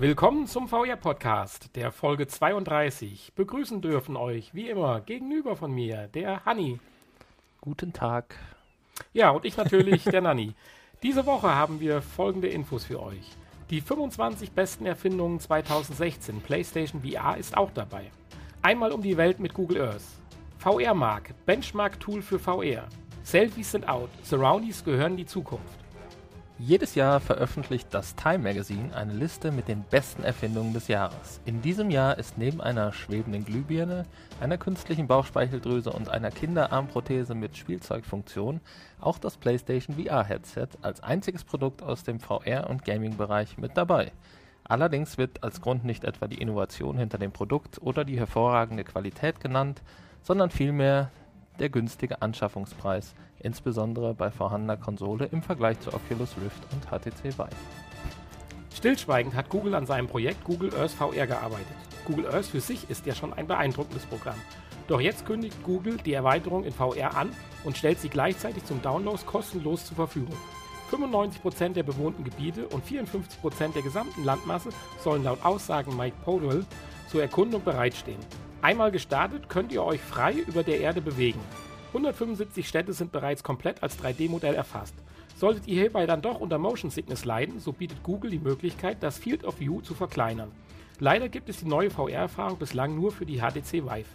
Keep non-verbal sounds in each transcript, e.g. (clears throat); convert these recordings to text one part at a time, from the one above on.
Willkommen zum VR-Podcast, der Folge 32. Begrüßen dürfen euch, wie immer, gegenüber von mir, der Hanni. Guten Tag. Ja, und ich natürlich, der Nanni. Diese Woche haben wir folgende Infos für euch. Die 25 besten Erfindungen 2016, PlayStation VR ist auch dabei. Einmal um die Welt mit Google Earth. VR-Mark, Benchmark-Tool für VR. Selfies sind out, Surroundies gehören die Zukunft. Jedes Jahr veröffentlicht das Time Magazine eine Liste mit den besten Erfindungen des Jahres. In diesem Jahr ist neben einer schwebenden Glühbirne, einer künstlichen Bauchspeicheldrüse und einer Kinderarmprothese mit Spielzeugfunktion auch das PlayStation VR-Headset als einziges Produkt aus dem VR- und Gaming-Bereich mit dabei. Allerdings wird als Grund nicht etwa die Innovation hinter dem Produkt oder die hervorragende Qualität genannt, sondern vielmehr der günstige Anschaffungspreis, insbesondere bei vorhandener Konsole im Vergleich zu Oculus Rift und HTC Vive. Stillschweigend hat Google an seinem Projekt Google Earth VR gearbeitet. Google Earth für sich ist ja schon ein beeindruckendes Programm. Doch jetzt kündigt Google die Erweiterung in VR an und stellt sie gleichzeitig zum Download kostenlos zur Verfügung. 95% der bewohnten Gebiete und 54% der gesamten Landmasse sollen laut Aussagen Mike Podwell zur Erkundung bereitstehen. Einmal gestartet könnt ihr euch frei über der Erde bewegen. 175 Städte sind bereits komplett als 3D-Modell erfasst. Solltet ihr hierbei dann doch unter Motion Sickness leiden, so bietet Google die Möglichkeit, das Field of View zu verkleinern. Leider gibt es die neue VR-Erfahrung bislang nur für die HTC Vive.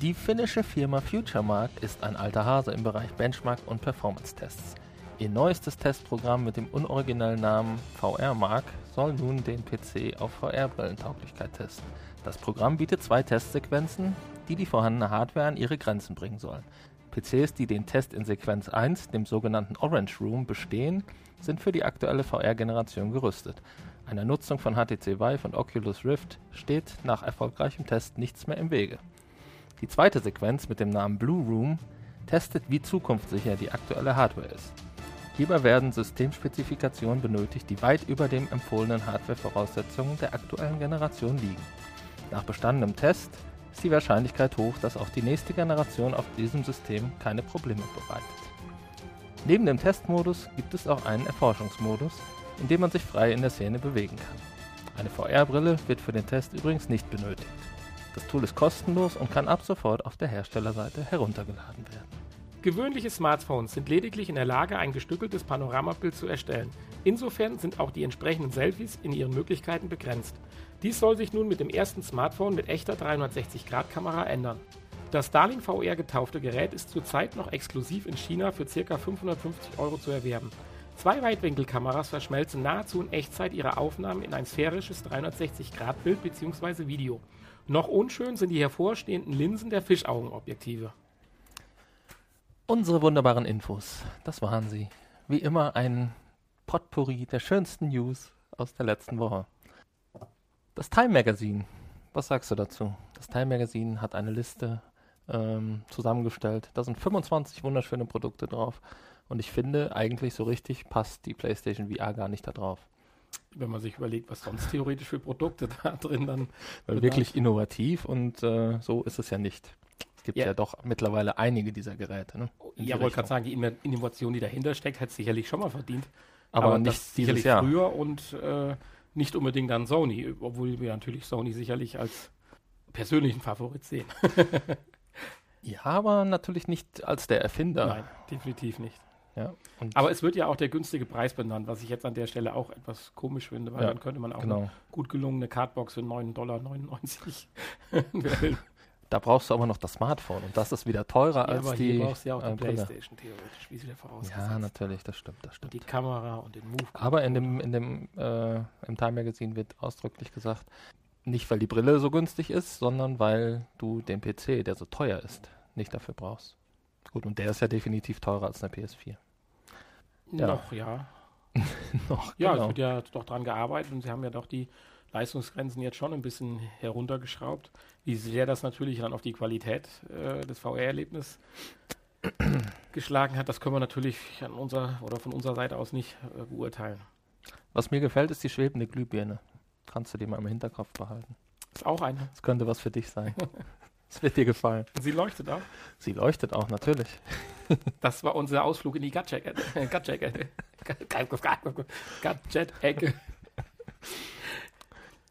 Die finnische Firma FutureMark ist ein alter Hase im Bereich Benchmark und Performance-Tests. Ihr neuestes Testprogramm mit dem unoriginellen Namen VR-Mark soll nun den PC auf VR-Brillentauglichkeit testen. Das Programm bietet zwei Testsequenzen, die die vorhandene Hardware an ihre Grenzen bringen sollen. PCs, die den Test in Sequenz 1, dem sogenannten Orange Room, bestehen, sind für die aktuelle VR-Generation gerüstet. Einer Nutzung von HTC Vive und Oculus Rift steht nach erfolgreichem Test nichts mehr im Wege. Die zweite Sequenz mit dem Namen Blue Room testet, wie zukunftssicher die aktuelle Hardware ist. Hierbei werden Systemspezifikationen benötigt, die weit über den empfohlenen Hardware-Voraussetzungen der aktuellen Generation liegen. Nach bestandenem Test ist die Wahrscheinlichkeit hoch, dass auch die nächste Generation auf diesem System keine Probleme bereitet. Neben dem Testmodus gibt es auch einen Erforschungsmodus, in dem man sich frei in der Szene bewegen kann. Eine VR-Brille wird für den Test übrigens nicht benötigt. Das Tool ist kostenlos und kann ab sofort auf der Herstellerseite heruntergeladen werden. Gewöhnliche Smartphones sind lediglich in der Lage, ein gestückeltes Panoramabild zu erstellen. Insofern sind auch die entsprechenden Selfies in ihren Möglichkeiten begrenzt. Dies soll sich nun mit dem ersten Smartphone mit echter 360-Grad-Kamera ändern. Das Starlink VR getaufte Gerät ist zurzeit noch exklusiv in China für ca. 550 Euro zu erwerben. Zwei Weitwinkelkameras verschmelzen nahezu in Echtzeit ihre Aufnahmen in ein sphärisches 360-Grad-Bild bzw. Video. Noch unschön sind die hervorstehenden Linsen der Fischaugenobjektive. Unsere wunderbaren Infos, das waren sie. Wie immer ein Potpourri der schönsten News aus der letzten Woche. Das Time Magazine, was sagst du dazu? Das Time Magazine hat eine Liste ähm, zusammengestellt. Da sind 25 wunderschöne Produkte drauf. Und ich finde, eigentlich so richtig passt die PlayStation VR gar nicht da drauf. Wenn man sich überlegt, was sonst theoretisch für Produkte (laughs) da drin dann. Weil wirklich innovativ und äh, so ist es ja nicht gibt ja. ja doch mittlerweile einige dieser Geräte. Ne? Ja, wollte gerade sagen, die Innovation, die dahinter steckt, hat sicherlich schon mal verdient. Aber, aber nicht sicherlich Jahr. früher und äh, nicht unbedingt dann Sony, obwohl wir natürlich Sony sicherlich als persönlichen Favorit sehen. (laughs) ja, aber natürlich nicht als der Erfinder. Nein, definitiv nicht. Ja, aber es wird ja auch der günstige Preis benannt, was ich jetzt an der Stelle auch etwas komisch finde, weil ja, dann könnte man auch genau. eine gut gelungene Cardbox für 9,99 Dollar (laughs) Da brauchst du aber noch das Smartphone und das ist wieder teurer ja, als aber die. Hier brauchst du ja auch die äh, Playstation theoretisch, wie sie der vorausgesetzt. Ja, natürlich, das stimmt, das stimmt. Und die Kamera und den Move. Aber in dem, in dem äh, im Time Magazine wird ausdrücklich gesagt, nicht weil die Brille so günstig ist, sondern weil du den PC, der so teuer ist, nicht dafür brauchst. Gut, und der ist ja definitiv teurer als eine PS4. Ja. Noch, ja. (laughs) noch, ja, genau. es wird ja doch dran gearbeitet und sie haben ja doch die Leistungsgrenzen jetzt schon ein bisschen heruntergeschraubt. Wie sehr das natürlich dann auf die Qualität äh, des VR-Erlebnisses (coughs) geschlagen hat, das können wir natürlich an unserer oder von unserer Seite aus nicht äh, beurteilen. Was mir gefällt, ist die schwebende Glühbirne. Kannst du die mal im Hinterkopf behalten. Ist auch eine. Das könnte was für dich sein. (laughs) Es wird dir gefallen. Sie leuchtet auch? Sie leuchtet auch, natürlich. (laughs) Das war unser Ausflug in die Gadget-Ecke. (laughs) Gadget-Ecke.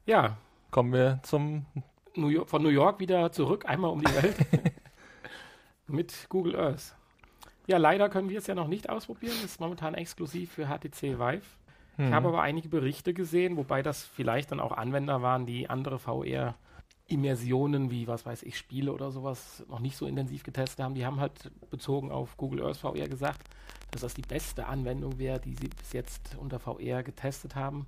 Ja. Kommen wir zum New York, von New York wieder zurück, einmal um die Welt. (laughs) mit Google Earth. Ja, leider können wir es ja noch nicht ausprobieren. Das ist momentan exklusiv für HTC Vive. Ich habe aber einige Berichte gesehen, wobei das vielleicht dann auch Anwender waren, die andere VR Immersionen wie, was weiß ich, Spiele oder sowas noch nicht so intensiv getestet haben. Die haben halt bezogen auf Google Earth VR gesagt, dass das die beste Anwendung wäre, die sie bis jetzt unter VR getestet haben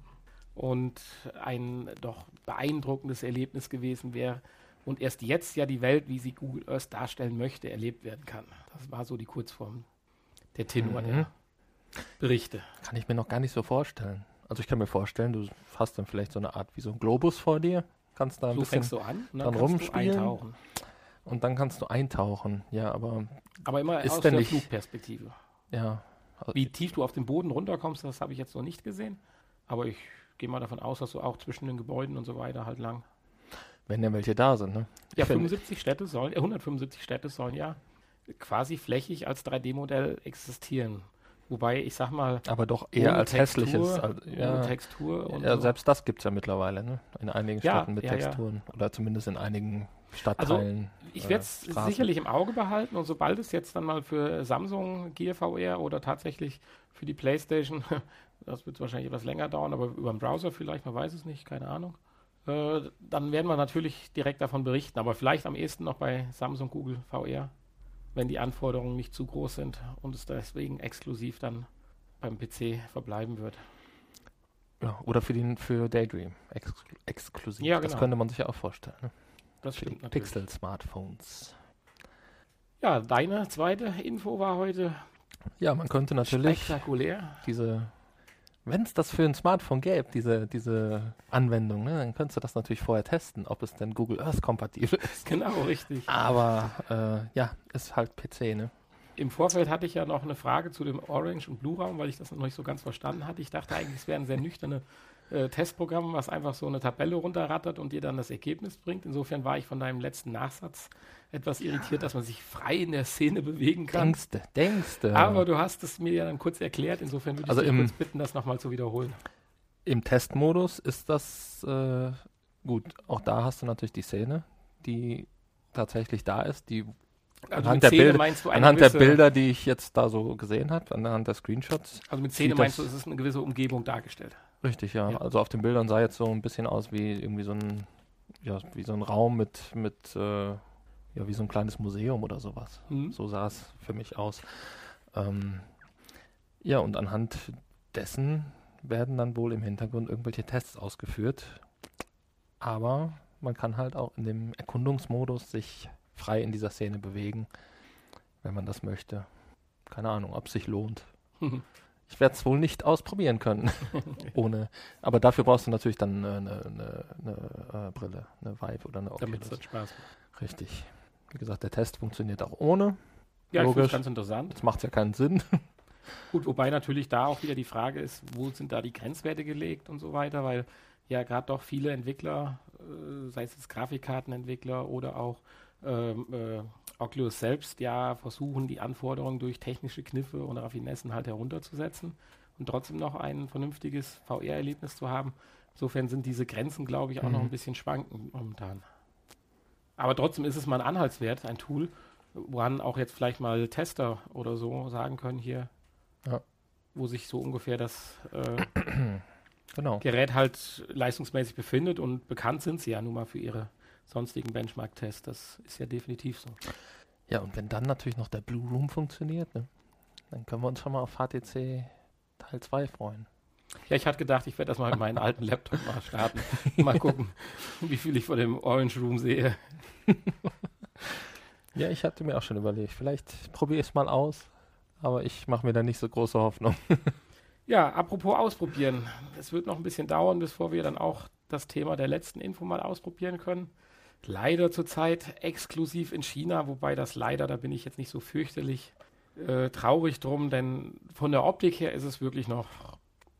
und ein doch beeindruckendes Erlebnis gewesen wäre und erst jetzt ja die Welt, wie sie Google Earth darstellen möchte, erlebt werden kann. Das war so die Kurzform der Tenor mhm. der Berichte. Kann ich mir noch gar nicht so vorstellen. Also ich kann mir vorstellen, du hast dann vielleicht so eine Art wie so ein Globus vor dir kannst da ein so bisschen fängst du an, dann, dann rumspielen. Und dann kannst du eintauchen. Ja, aber. Aber immer ist aus der nicht, Flugperspektive. Ja. Wie tief du auf den Boden runterkommst, das habe ich jetzt noch nicht gesehen. Aber ich gehe mal davon aus, dass du auch zwischen den Gebäuden und so weiter halt lang. Wenn ja welche da sind, ne? Ja, 75 Städte sollen, äh, 175 Städte sollen ja quasi flächig als 3D-Modell existieren. Wobei, ich sag mal. Aber doch eher als Textur, hässliches. Also, ja, Textur und ja, so. selbst das gibt es ja mittlerweile, ne? In einigen ja, Städten mit ja, Texturen. Oder zumindest in einigen Stadtteilen. Also, ich werde es äh, sicherlich im Auge behalten und sobald es jetzt dann mal für Samsung Gear VR oder tatsächlich für die Playstation, (laughs) das wird wahrscheinlich etwas länger dauern, aber über den Browser vielleicht, man weiß es nicht, keine Ahnung. Äh, dann werden wir natürlich direkt davon berichten, aber vielleicht am ehesten noch bei Samsung Google VR wenn die Anforderungen nicht zu groß sind und es deswegen exklusiv dann beim PC verbleiben wird. Ja, oder für den für Daydream ex exklusiv. Ja, genau. Das könnte man sich ja auch vorstellen. Ne? Das stimmt. Natürlich. Pixel-Smartphones. Ja, deine zweite Info war heute. Ja, man könnte natürlich spektakulär. diese wenn es das für ein Smartphone gäbe, diese, diese Anwendung, ne, dann könntest du das natürlich vorher testen, ob es denn Google Earth kompatibel (laughs) ist. Genau, richtig. Aber äh, ja, ist halt PC, ne? Im Vorfeld hatte ich ja noch eine Frage zu dem Orange und Blue Raum, weil ich das noch nicht so ganz verstanden hatte. Ich dachte eigentlich, es wäre ein sehr nüchterne äh, Testprogramm, was einfach so eine Tabelle runterrattert und dir dann das Ergebnis bringt. Insofern war ich von deinem letzten Nachsatz etwas irritiert, dass man sich frei in der Szene bewegen kann. Denkste, denkste. Aber du hast es mir ja dann kurz erklärt, insofern würde also ich dich kurz bitten, das nochmal zu wiederholen. Im Testmodus ist das äh, gut. Auch da hast du natürlich die Szene, die tatsächlich da ist, die also anhand, der, Bilder, anhand der Bilder, die ich jetzt da so gesehen habe, anhand der Screenshots. Also mit Szene meinst du, ist es eine gewisse Umgebung dargestellt? Richtig, ja. ja. Also auf den Bildern sah jetzt so ein bisschen aus wie irgendwie so ein, ja, wie so ein Raum mit, mit äh, ja, wie so ein kleines Museum oder sowas. Mhm. So sah es für mich aus. Ähm, ja, und anhand dessen werden dann wohl im Hintergrund irgendwelche Tests ausgeführt. Aber man kann halt auch in dem Erkundungsmodus sich frei in dieser Szene bewegen, wenn man das möchte. Keine Ahnung, ob es sich lohnt. (laughs) Ich werde es wohl nicht ausprobieren können. (laughs) Ohne. Aber dafür brauchst du natürlich dann eine, eine, eine, äh, Brille, eine Vive oder eine Oculus. Damit es Spaß macht. Richtig. Wie gesagt, der Test funktioniert auch ohne. Ja, Logisch. ich ganz interessant. Das macht ja keinen Sinn. (laughs) Gut, wobei natürlich da auch wieder die Frage ist, wo sind da die Grenzwerte gelegt und so weiter, weil ja gerade doch viele Entwickler, äh, sei es jetzt Grafikkartenentwickler oder auch ähm, äh, Oculus selbst ja versuchen, die Anforderungen durch technische Kniffe und Raffinessen halt herunterzusetzen und trotzdem noch ein vernünftiges VR-Erlebnis zu haben. Insofern sind diese Grenzen, glaube ich, auch mhm. noch ein bisschen schwankend momentan. Aber trotzdem ist es mal ein Anhaltswert, ein Tool, woran auch jetzt vielleicht mal Tester oder so sagen können hier, ja. wo sich so ungefähr das äh, (clears throat) genau. Gerät halt leistungsmäßig befindet und bekannt sind sie ja nun mal für ihre sonstigen Benchmark-Tests. Das ist ja definitiv so. Ja, und wenn dann natürlich noch der Blue Room funktioniert, ne, dann können wir uns schon mal auf HTC Teil 2 freuen. Ja, ich hatte gedacht, ich werde das mal mit meinem alten Laptop mal starten. (laughs) Mal gucken, wie viel ich von dem Orange Room sehe. (laughs) ja, ich hatte mir auch schon überlegt, vielleicht probiere ich es mal aus, aber ich mache mir da nicht so große Hoffnung. (laughs) ja, apropos ausprobieren. Es wird noch ein bisschen dauern, bevor wir dann auch das Thema der letzten Info mal ausprobieren können leider zurzeit exklusiv in China, wobei das leider, da bin ich jetzt nicht so fürchterlich äh, traurig drum, denn von der Optik her ist es wirklich noch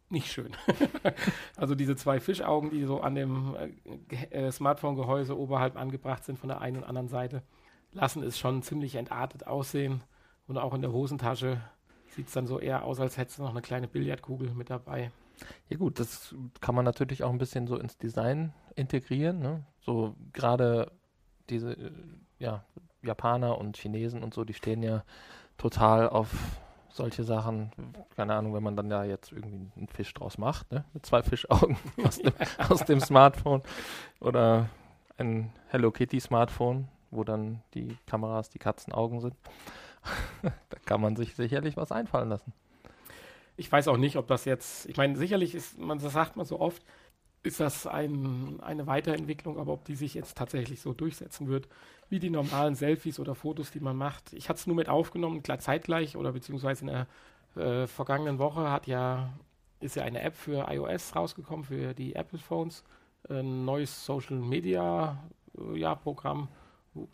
nicht schön. (laughs) also diese zwei Fischaugen, die so an dem äh, äh, Smartphone-Gehäuse oberhalb angebracht sind von der einen und anderen Seite, lassen es schon ziemlich entartet aussehen. Und auch in der Hosentasche sieht es dann so eher aus, als hättest du noch eine kleine Billardkugel mit dabei. Ja gut, das kann man natürlich auch ein bisschen so ins Design integrieren. Ne? So gerade diese äh, ja, Japaner und Chinesen und so, die stehen ja total auf solche Sachen. Keine Ahnung, wenn man dann ja jetzt irgendwie einen Fisch draus macht, ne? mit zwei Fischaugen (laughs) aus dem, aus dem Smartphone oder ein Hello Kitty Smartphone, wo dann die Kameras die Katzenaugen sind. (laughs) da kann man sich sicherlich was einfallen lassen. Ich weiß auch nicht, ob das jetzt, ich meine, sicherlich ist, man das sagt man so oft, ist das ein, eine Weiterentwicklung, aber ob die sich jetzt tatsächlich so durchsetzen wird, wie die normalen Selfies oder Fotos, die man macht. Ich hatte es nur mit aufgenommen, klar zeitgleich oder beziehungsweise in der äh, vergangenen Woche hat ja, ist ja eine App für iOS rausgekommen, für die Apple Phones, ein neues Social Media äh, ja, Programm,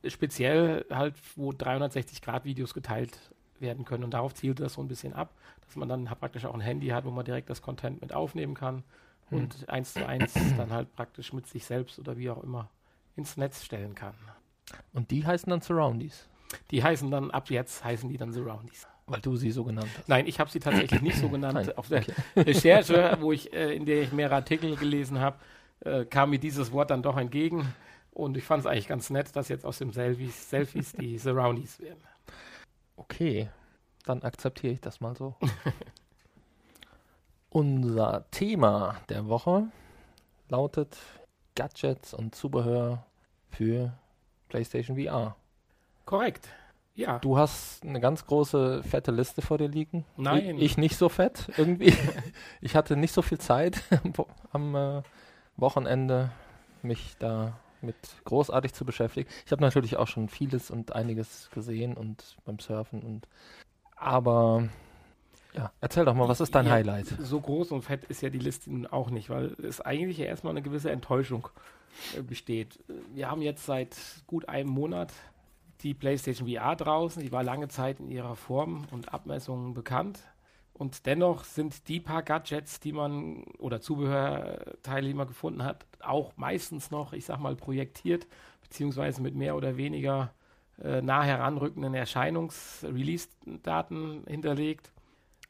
speziell halt, wo 360-Grad-Videos geteilt werden können. Und darauf zielt das so ein bisschen ab, dass man dann praktisch auch ein Handy hat, wo man direkt das Content mit aufnehmen kann hm. und eins zu eins (clears throat) dann halt praktisch mit sich selbst oder wie auch immer ins Netz stellen kann. Und die heißen dann Surroundies? Die heißen dann, ab jetzt heißen die dann Surroundies. Weil du sie so genannt hast. Nein, ich habe sie tatsächlich nicht so genannt. (clears throat) Nein, Auf der okay. (laughs) (laughs) Recherche, wo ich, äh, in der ich mehrere Artikel gelesen habe, äh, kam mir dieses Wort dann doch entgegen. Und ich fand es eigentlich ganz nett, dass jetzt aus dem Selfies, Selfies die (laughs) Surroundies werden. Okay, dann akzeptiere ich das mal so. Unser Thema der Woche lautet Gadgets und Zubehör für PlayStation VR. Korrekt. Ja. Du hast eine ganz große, fette Liste vor dir liegen. Nein. Ich, ich nicht so fett irgendwie. (laughs) ich hatte nicht so viel Zeit (laughs) am äh, Wochenende, mich da mit großartig zu beschäftigen. Ich habe natürlich auch schon vieles und einiges gesehen und beim Surfen und aber ja, erzähl doch mal, was ist dein ja, Highlight? So groß und fett ist ja die Liste nun auch nicht, weil es eigentlich ja erstmal eine gewisse Enttäuschung äh, besteht. Wir haben jetzt seit gut einem Monat die PlayStation VR draußen. Die war lange Zeit in ihrer Form und Abmessungen bekannt. Und dennoch sind die paar Gadgets, die man oder Zubehörteile, die man gefunden hat, auch meistens noch, ich sag mal, projektiert, beziehungsweise mit mehr oder weniger äh, nah heranrückenden Erscheinungs-Release-Daten hinterlegt.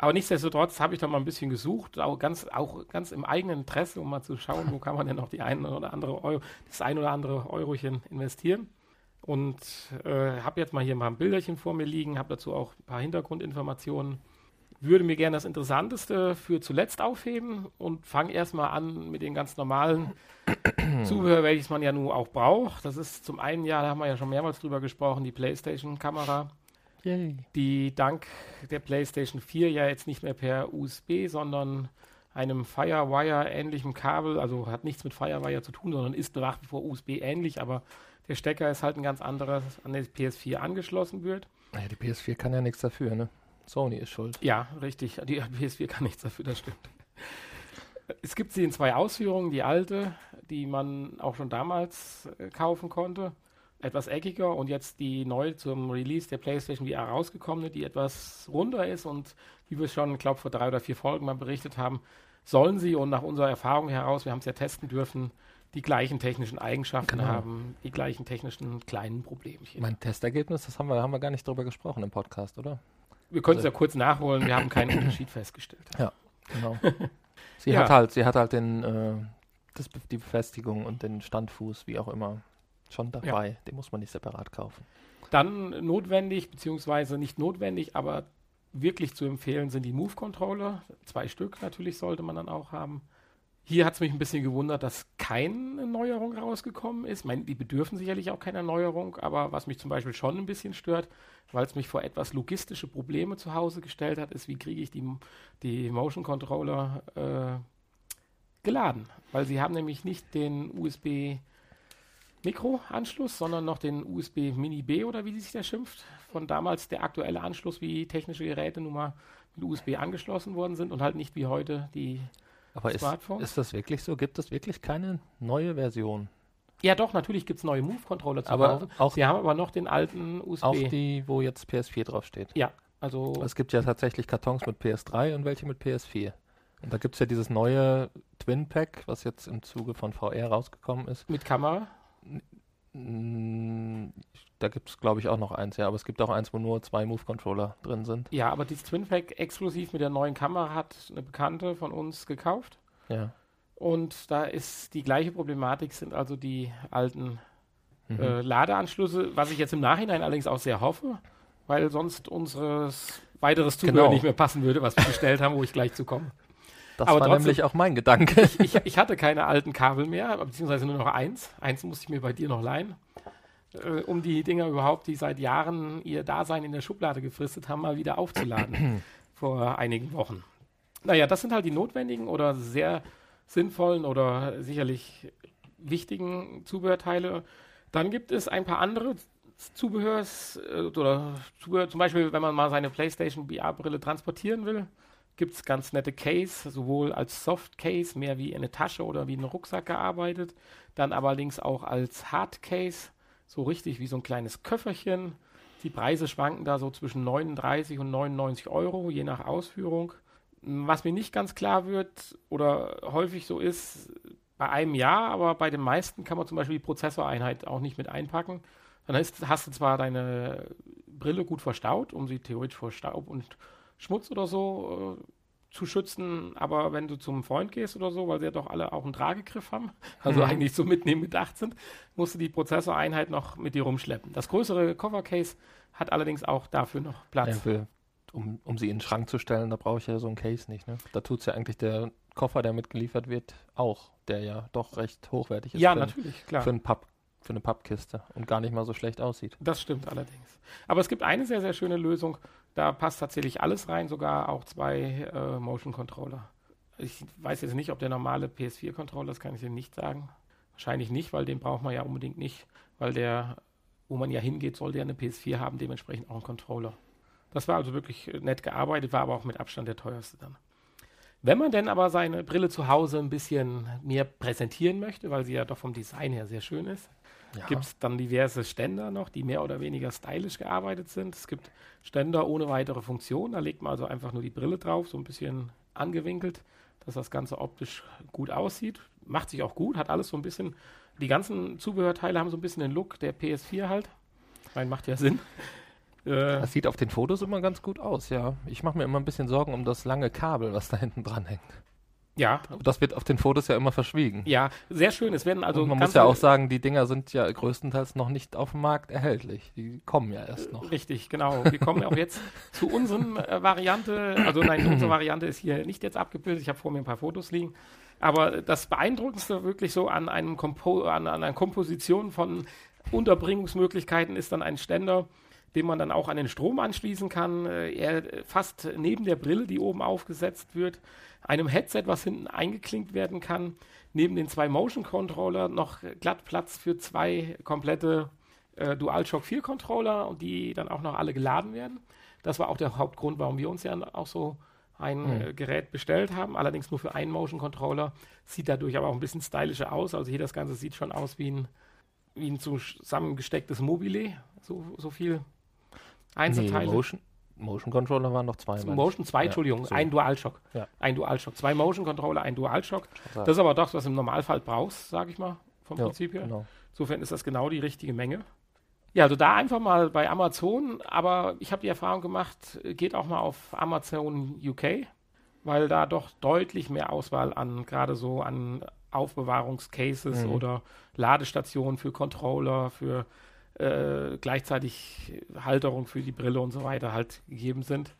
Aber nichtsdestotrotz habe ich da mal ein bisschen gesucht, auch ganz, auch ganz im eigenen Interesse, um mal zu schauen, wo kann man denn noch die ein oder andere Euro, das ein oder andere Eurochen investieren. Und äh, habe jetzt mal hier mal ein Bilderchen vor mir liegen, habe dazu auch ein paar Hintergrundinformationen würde mir gerne das Interessanteste für zuletzt aufheben und fange erstmal an mit den ganz normalen (clears throat) Zubehör, welches man ja nun auch braucht. Das ist zum einen ja, da haben wir ja schon mehrmals drüber gesprochen, die PlayStation-Kamera, die dank der PlayStation 4 ja jetzt nicht mehr per USB, sondern einem Firewire-ähnlichen Kabel, also hat nichts mit Firewire zu tun, sondern ist nach wie vor USB ähnlich, aber der Stecker ist halt ein ganz anderer, an der PS4 angeschlossen wird. Naja, die PS4 kann ja nichts dafür, ne? Sony ist schuld. Ja, richtig. Die (laughs) PS4 kann nichts dafür, das stimmt. Es gibt sie in zwei Ausführungen. Die alte, die man auch schon damals äh, kaufen konnte, etwas eckiger und jetzt die neu zum Release der PlayStation VR rausgekommene, die etwas runder ist und wie wir schon, glaube vor drei oder vier Folgen mal berichtet haben, sollen sie und nach unserer Erfahrung heraus, wir haben es ja testen dürfen, die gleichen technischen Eigenschaften genau. haben, die gleichen technischen kleinen Problemchen. Mein Testergebnis, das haben wir, haben wir gar nicht drüber gesprochen im Podcast, oder? Wir können es ja kurz nachholen, wir haben keinen Unterschied festgestellt. Ja, genau. (laughs) Sie ja. hat halt, sie hat halt den, äh, das, die Befestigung und den Standfuß, wie auch immer, schon dabei. Ja. Den muss man nicht separat kaufen. Dann notwendig, beziehungsweise nicht notwendig, aber wirklich zu empfehlen sind die Move-Controller. Zwei Stück natürlich sollte man dann auch haben. Hier hat es mich ein bisschen gewundert, dass keine Neuerung rausgekommen ist. Ich meine, die bedürfen sicherlich auch keine Neuerung, aber was mich zum Beispiel schon ein bisschen stört, weil es mich vor etwas logistische Probleme zu Hause gestellt hat, ist, wie kriege ich die, die Motion Controller äh, geladen? Weil sie haben nämlich nicht den USB Mikroanschluss, sondern noch den USB Mini B oder wie sich der schimpft. Von damals der aktuelle Anschluss, wie technische Geräte nun mal mit USB angeschlossen worden sind und halt nicht wie heute die aber Smartphone. Ist, ist das wirklich so? Gibt es wirklich keine neue Version? Ja, doch, natürlich gibt es neue Move-Controller zu aber kaufen. Auch Sie haben aber noch den alten USB. Auch die, wo jetzt PS4 draufsteht. Ja, also. Es gibt ja tatsächlich Kartons mit PS3 und welche mit PS4. Und da gibt es ja dieses neue Twin Pack, was jetzt im Zuge von VR rausgekommen ist. Mit Kamera? Da gibt es, glaube ich, auch noch eins, ja. Aber es gibt auch eins, wo nur zwei Move-Controller drin sind. Ja, aber dieses TwinPack exklusiv mit der neuen Kamera hat eine Bekannte von uns gekauft. Ja. Und da ist die gleiche Problematik, sind also die alten Mhm. äh, Ladeanschlüsse, was ich jetzt im Nachhinein allerdings auch sehr hoffe, weil sonst unseres weiteres Zubehör Genau. nicht mehr passen würde, was wir bestellt haben, wo ich gleich zu komme. Das aber war trotzdem- nämlich auch mein Gedanke. Ich, ich hatte keine alten Kabel mehr, beziehungsweise nur noch eins. Eins musste ich mir bei dir noch leihen, äh, um die Dinger überhaupt, die seit Jahren ihr Dasein in der Schublade gefristet haben, mal wieder aufzuladen (clears throat) vor einigen Wochen. Naja, das sind halt die notwendigen oder sehr sinnvollen oder sicherlich wichtigen Zubehörteile. Dann gibt es ein paar andere Zubehörs äh, oder Zubehör, zum Beispiel, wenn man mal seine PlayStation VR-Brille transportieren will, gibt es ganz nette Case, sowohl als Soft-Case, mehr wie in eine Tasche oder wie in einen Rucksack gearbeitet, dann allerdings auch als Hard-Case, so richtig wie so ein kleines Köfferchen. Die Preise schwanken da so zwischen 39 und 99 Euro, je nach Ausführung. Was mir nicht ganz klar wird oder häufig so ist, bei einem ja, aber bei den meisten kann man zum Beispiel die Prozessoreinheit auch nicht mit einpacken. Dann hast du zwar deine Brille gut verstaut, um sie theoretisch vor Staub und Schmutz oder so äh, zu schützen, aber wenn du zum Freund gehst oder so, weil sie ja doch alle auch einen Tragegriff haben, (laughs) also Mhm. eigentlich zum Mitnehmen gedacht sind, musst du die Prozessoreinheit noch mit dir rumschleppen. Das größere Covercase hat allerdings auch dafür noch Platz. Ja, für, um, um sie in den Schrank zu stellen, da brauche ich ja so ein Case nicht. Ne? Da tut es ja eigentlich der Koffer, der mitgeliefert wird, auch, der ja doch recht hochwertig ist Ja, für, ein- natürlich, klar. für, ein Papp, für eine Pappkiste und gar nicht mal so schlecht aussieht. Das stimmt allerdings. Aber es gibt eine sehr, sehr schöne Lösung. Da passt tatsächlich alles rein, sogar auch zwei äh, Motion Controller. Ich weiß jetzt nicht, ob der normale PS4-Controller, das kann ich dir nicht sagen. Wahrscheinlich nicht, weil den braucht man ja unbedingt nicht, weil der, wo man ja hingeht, sollte ja eine PS4 haben, dementsprechend auch einen Controller. Das war also wirklich nett gearbeitet, war aber auch mit Abstand der teuerste dann. Wenn man denn aber seine Brille zu Hause ein bisschen mehr präsentieren möchte, weil sie ja doch vom Design her sehr schön ist, Ja. gibt es dann diverse Ständer noch, die mehr oder weniger stylisch gearbeitet sind. Es gibt Ständer ohne weitere Funktion. Da legt man also einfach nur die Brille drauf, so ein bisschen angewinkelt, dass das Ganze optisch gut aussieht. Macht sich auch gut, hat alles so ein bisschen. Die ganzen Zubehörteile haben so ein bisschen den Look der PS4 halt. Meine, macht ja Sinn. (laughs) Äh, Das sieht auf den Fotos immer ganz gut aus, ja. Ich mache mir immer ein bisschen Sorgen um das lange Kabel, was da hinten dran hängt. Ja, das wird auf den Fotos ja immer verschwiegen. ja, sehr schön. Es werden also und man muss ja auch sagen, die Dinger sind ja größtenteils noch nicht auf dem Markt erhältlich. Die kommen ja erst noch. Richtig, genau. Wir kommen auch jetzt (laughs) zu unseren äh, Variante. Also nein, (clears throat) unsere Variante ist hier nicht jetzt abgebildet. Ich habe vor mir ein paar Fotos liegen. Aber das Beeindruckendste wirklich so an, einem Kompo an, an einer Komposition von Unterbringungsmöglichkeiten ist dann ein Ständer, den man dann auch an den Strom anschließen kann. Äh, Er äh, fast neben der Brille, die oben aufgesetzt wird, einem Headset, was hinten eingeklinkt werden kann. Neben den zwei Motion Controller noch glatt Platz für zwei komplette äh, DualShock 4 Controller und die dann auch noch alle geladen werden. Das war auch der Hauptgrund, warum wir uns ja auch so ein Mhm. äh, Gerät bestellt haben, allerdings nur für einen Motion Controller. Sieht dadurch aber auch ein bisschen stylischer aus. Also hier das Ganze sieht schon aus wie ein, wie ein zusammengestecktes Mobile. So, so viel Einzelteile. Nee, Motion, Motion Controller waren noch zwei. Motion 2, Ja, Entschuldigung, so. ein DualShock. Ja. Ein DualShock. Zwei Motion Controller, ein DualShock. Das ist aber doch, was du im Normalfall brauchst, sage ich mal, vom Ja, Prinzip her. Genau. Insofern ist das genau die richtige Menge. Ja, also da einfach mal bei Amazon, aber ich habe die Erfahrung gemacht, geht auch mal auf Amazon UK, weil da doch deutlich mehr Auswahl an, gerade so an Aufbewahrungscases Mhm. oder Ladestationen für Controller, für äh, gleichzeitig Halterung für die Brille und so weiter halt gegeben sind.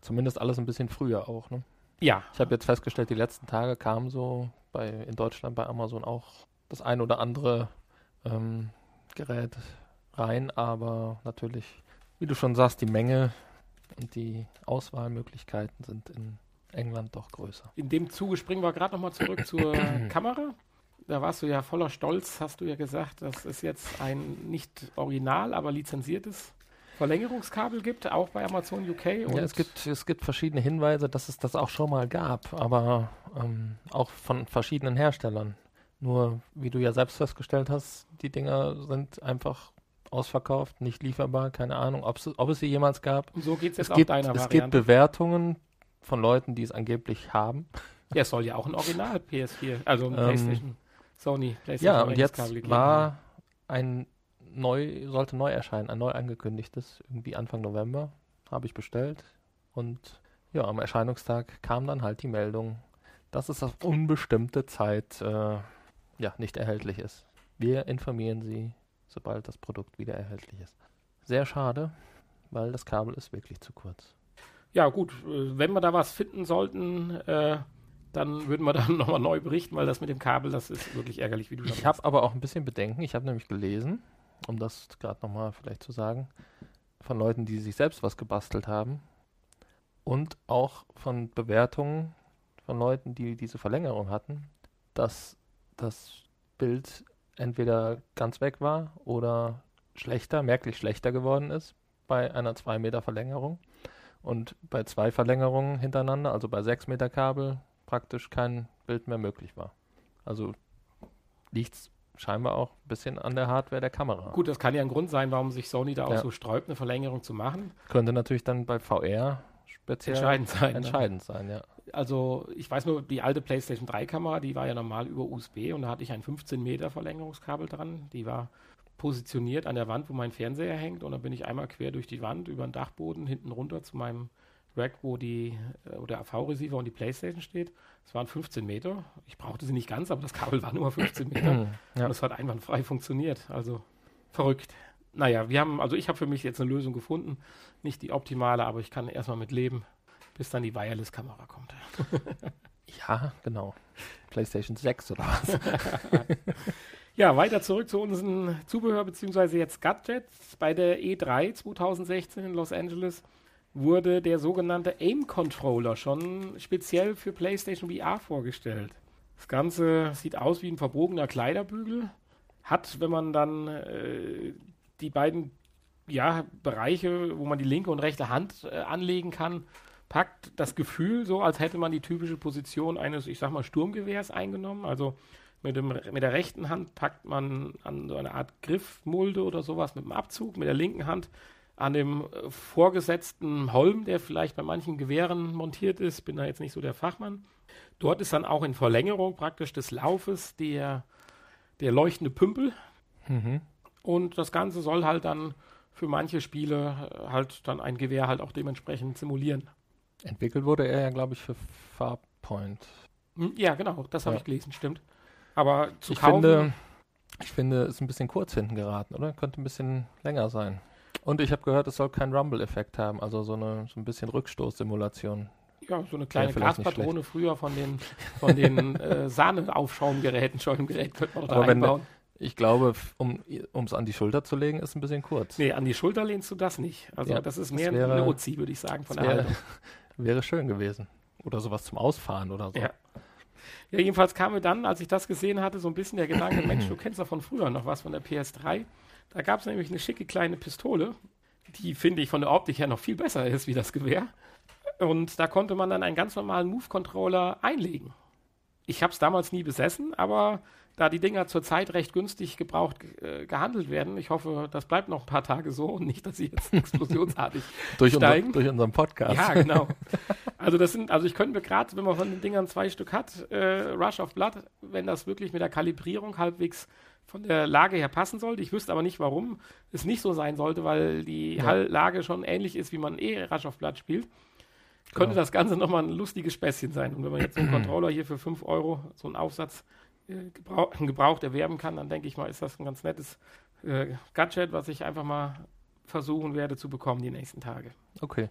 Zumindest alles ein bisschen früher auch. Ne? Ja, Ich habe jetzt festgestellt, die letzten Tage kam so bei, in Deutschland bei Amazon auch das ein oder andere ähm, Gerät rein, aber natürlich, wie du schon sagst, die Menge und die Auswahlmöglichkeiten sind in England doch größer. in dem Zuge springen wir gerade nochmal zurück zur (coughs) Kamera. Da warst du ja voller Stolz, hast du ja gesagt, dass es jetzt ein nicht original, aber lizenziertes Verlängerungskabel gibt, auch bei Amazon UK. Ja, es gibt, es gibt verschiedene Hinweise, dass es das auch schon mal gab, aber ähm, auch von verschiedenen Herstellern. Nur, wie du ja selbst festgestellt hast, die Dinger sind einfach ausverkauft, nicht lieferbar, keine Ahnung, ob es, sie jemals gab. Und so geht es jetzt auch gibt, deiner es gibt Variante. Bewertungen von Leuten, die es angeblich haben. Ja, es soll ja auch ein Original PS4, also ein Ähm, PlayStation, Sony PlayStation Ja, und jetzt war ein neu, sollte neu erscheinen, ein neu angekündigtes, irgendwie Anfang November, habe ich bestellt. Und ja, am Erscheinungstag kam dann halt die Meldung, dass es auf unbestimmte Zeit äh, ja, nicht erhältlich ist. Wir informieren Sie, sobald das Produkt wieder erhältlich ist. Sehr schade, weil das Kabel ist wirklich zu kurz. Ja, gut, äh, wenn wir da was finden sollten, äh, dann würden wir (laughs) dann nochmal neu berichten, weil das mit dem Kabel, das ist wirklich ärgerlich, wie du Ich habe aber auch ein bisschen Bedenken. Ich habe nämlich gelesen, um das gerade nochmal vielleicht zu sagen, von Leuten, die sich selbst was gebastelt haben und auch von Bewertungen von Leuten, die diese Verlängerung hatten, dass das Bild entweder ganz weg war oder schlechter, merklich schlechter geworden ist bei einer 2 Meter Verlängerung und bei zwei Verlängerungen hintereinander, also bei 6 Meter Kabel, praktisch kein Bild mehr möglich war. Also liegt es scheinbar auch ein bisschen an der Hardware der Kamera. Gut, das kann ja ein Grund sein, warum sich Sony da auch ja. so sträubt, eine Verlängerung zu machen. Könnte natürlich dann bei VR speziell entscheidend sein. Ne? Entscheidend ne? sein, ja. Also ich weiß nur, die alte PlayStation 3 Kamera, die war ja normal über USB und da hatte ich ein 15 Meter Verlängerungskabel dran. Die war positioniert an der Wand, wo mein Fernseher hängt und dann bin ich einmal quer durch die Wand über den Dachboden hinten runter zu meinem Rack, wo die äh, wo der AV-Receiver und die Playstation steht. Es waren 15 Meter. Ich brauchte sie nicht ganz, aber das Kabel war nur 15 Meter. ja. Und es hat einwandfrei funktioniert. Also verrückt. Naja, wir haben, also ich habe für mich jetzt eine Lösung gefunden. Nicht die optimale, aber ich kann erstmal mit leben, bis dann die Wireless-Kamera kommt. (laughs) ja, genau. PlayStation 6 oder was? (laughs) Ja, weiter zurück zu unseren Zubehör bzw. jetzt Gadgets. Bei der E3 2016 in Los Angeles wurde der sogenannte Aim Controller schon speziell für PlayStation VR vorgestellt. Das Ganze sieht aus wie ein verbogener Kleiderbügel, hat, wenn man dann äh, die beiden ja, Bereiche, wo man die linke und rechte Hand äh, anlegen kann, packt das Gefühl so, als hätte man die typische Position eines, ich sag mal, Sturmgewehrs eingenommen. Also mit, dem, mit der rechten Hand packt man an so eine Art Griffmulde oder sowas mit dem Abzug. Mit der linken Hand an dem äh, vorgesetzten Holm, der vielleicht bei manchen Gewehren montiert ist. Bin da jetzt nicht so der Fachmann. Dort ist dann auch in Verlängerung praktisch des Laufes der, der leuchtende Pümpel. Mhm. Und das Ganze soll halt dann für manche Spiele äh, halt dann ein Gewehr halt auch dementsprechend simulieren. Entwickelt wurde er ja, glaube ich, für Farpoint. Hm, ja, genau, das habe ja. ich gelesen, stimmt. Aber zu ich kaufen. Finde, ich finde, es ist ein bisschen kurz hinten geraten, oder? Könnte ein bisschen länger sein. Und ich habe gehört, es soll keinen Rumble-Effekt haben, also so, eine, so ein bisschen Rückstoßsimulation. Ja, so eine kleine Gaspatrone früher von den, von den äh, Sahneaufschaumgeräten, Schäumgerät könnte man da Aber einbauen. ich glaube, um es an die Schulter zu legen, ist ein bisschen kurz. Nee, an die Schulter lehnst du das nicht. Also ja, das ist mehr das wäre, ein Nozi, würde ich sagen, von der wäre, Haltung. (laughs) Wäre schön gewesen. Oder sowas zum Ausfahren oder so. Ja. Ja, jedenfalls kam mir dann, als ich das gesehen hatte, so ein bisschen der Gedanke, (clears throat) Mensch, du kennst doch von früher noch was von der PS3. Da gab es nämlich eine schicke kleine Pistole, die, finde ich, von der Optik her noch viel besser ist wie das Gewehr. Und da konnte man dann einen ganz normalen Move-Controller einlegen. Ich habe es damals nie besessen, aber da die Dinger zurzeit recht günstig gebraucht äh, gehandelt werden, ich hoffe, das bleibt noch ein paar Tage so und nicht, dass sie jetzt (laughs) explosionsartig (laughs) durch steigen. Unser, durch unseren Podcast. Ja, genau. (laughs) Also das sind, also ich könnte mir gerade, wenn man von den Dingern zwei Stück hat, äh, Rush of Blood, wenn das wirklich mit der Kalibrierung halbwegs von der Lage her passen sollte. Ich wüsste aber nicht, warum es nicht so sein sollte, weil die ja. Lage schon ähnlich ist, wie man eh Rush of Blood spielt. Könnte genau. das Ganze nochmal ein lustiges Späßchen sein. Und wenn man jetzt so einen (clears throat) Controller hier für 5 Euro, so einen Aufsatz äh, gebrauch, (laughs) gebraucht erwerben kann, dann denke ich mal, ist das ein ganz nettes äh, Gadget, was ich einfach mal versuchen werde zu bekommen die nächsten Tage. Okay,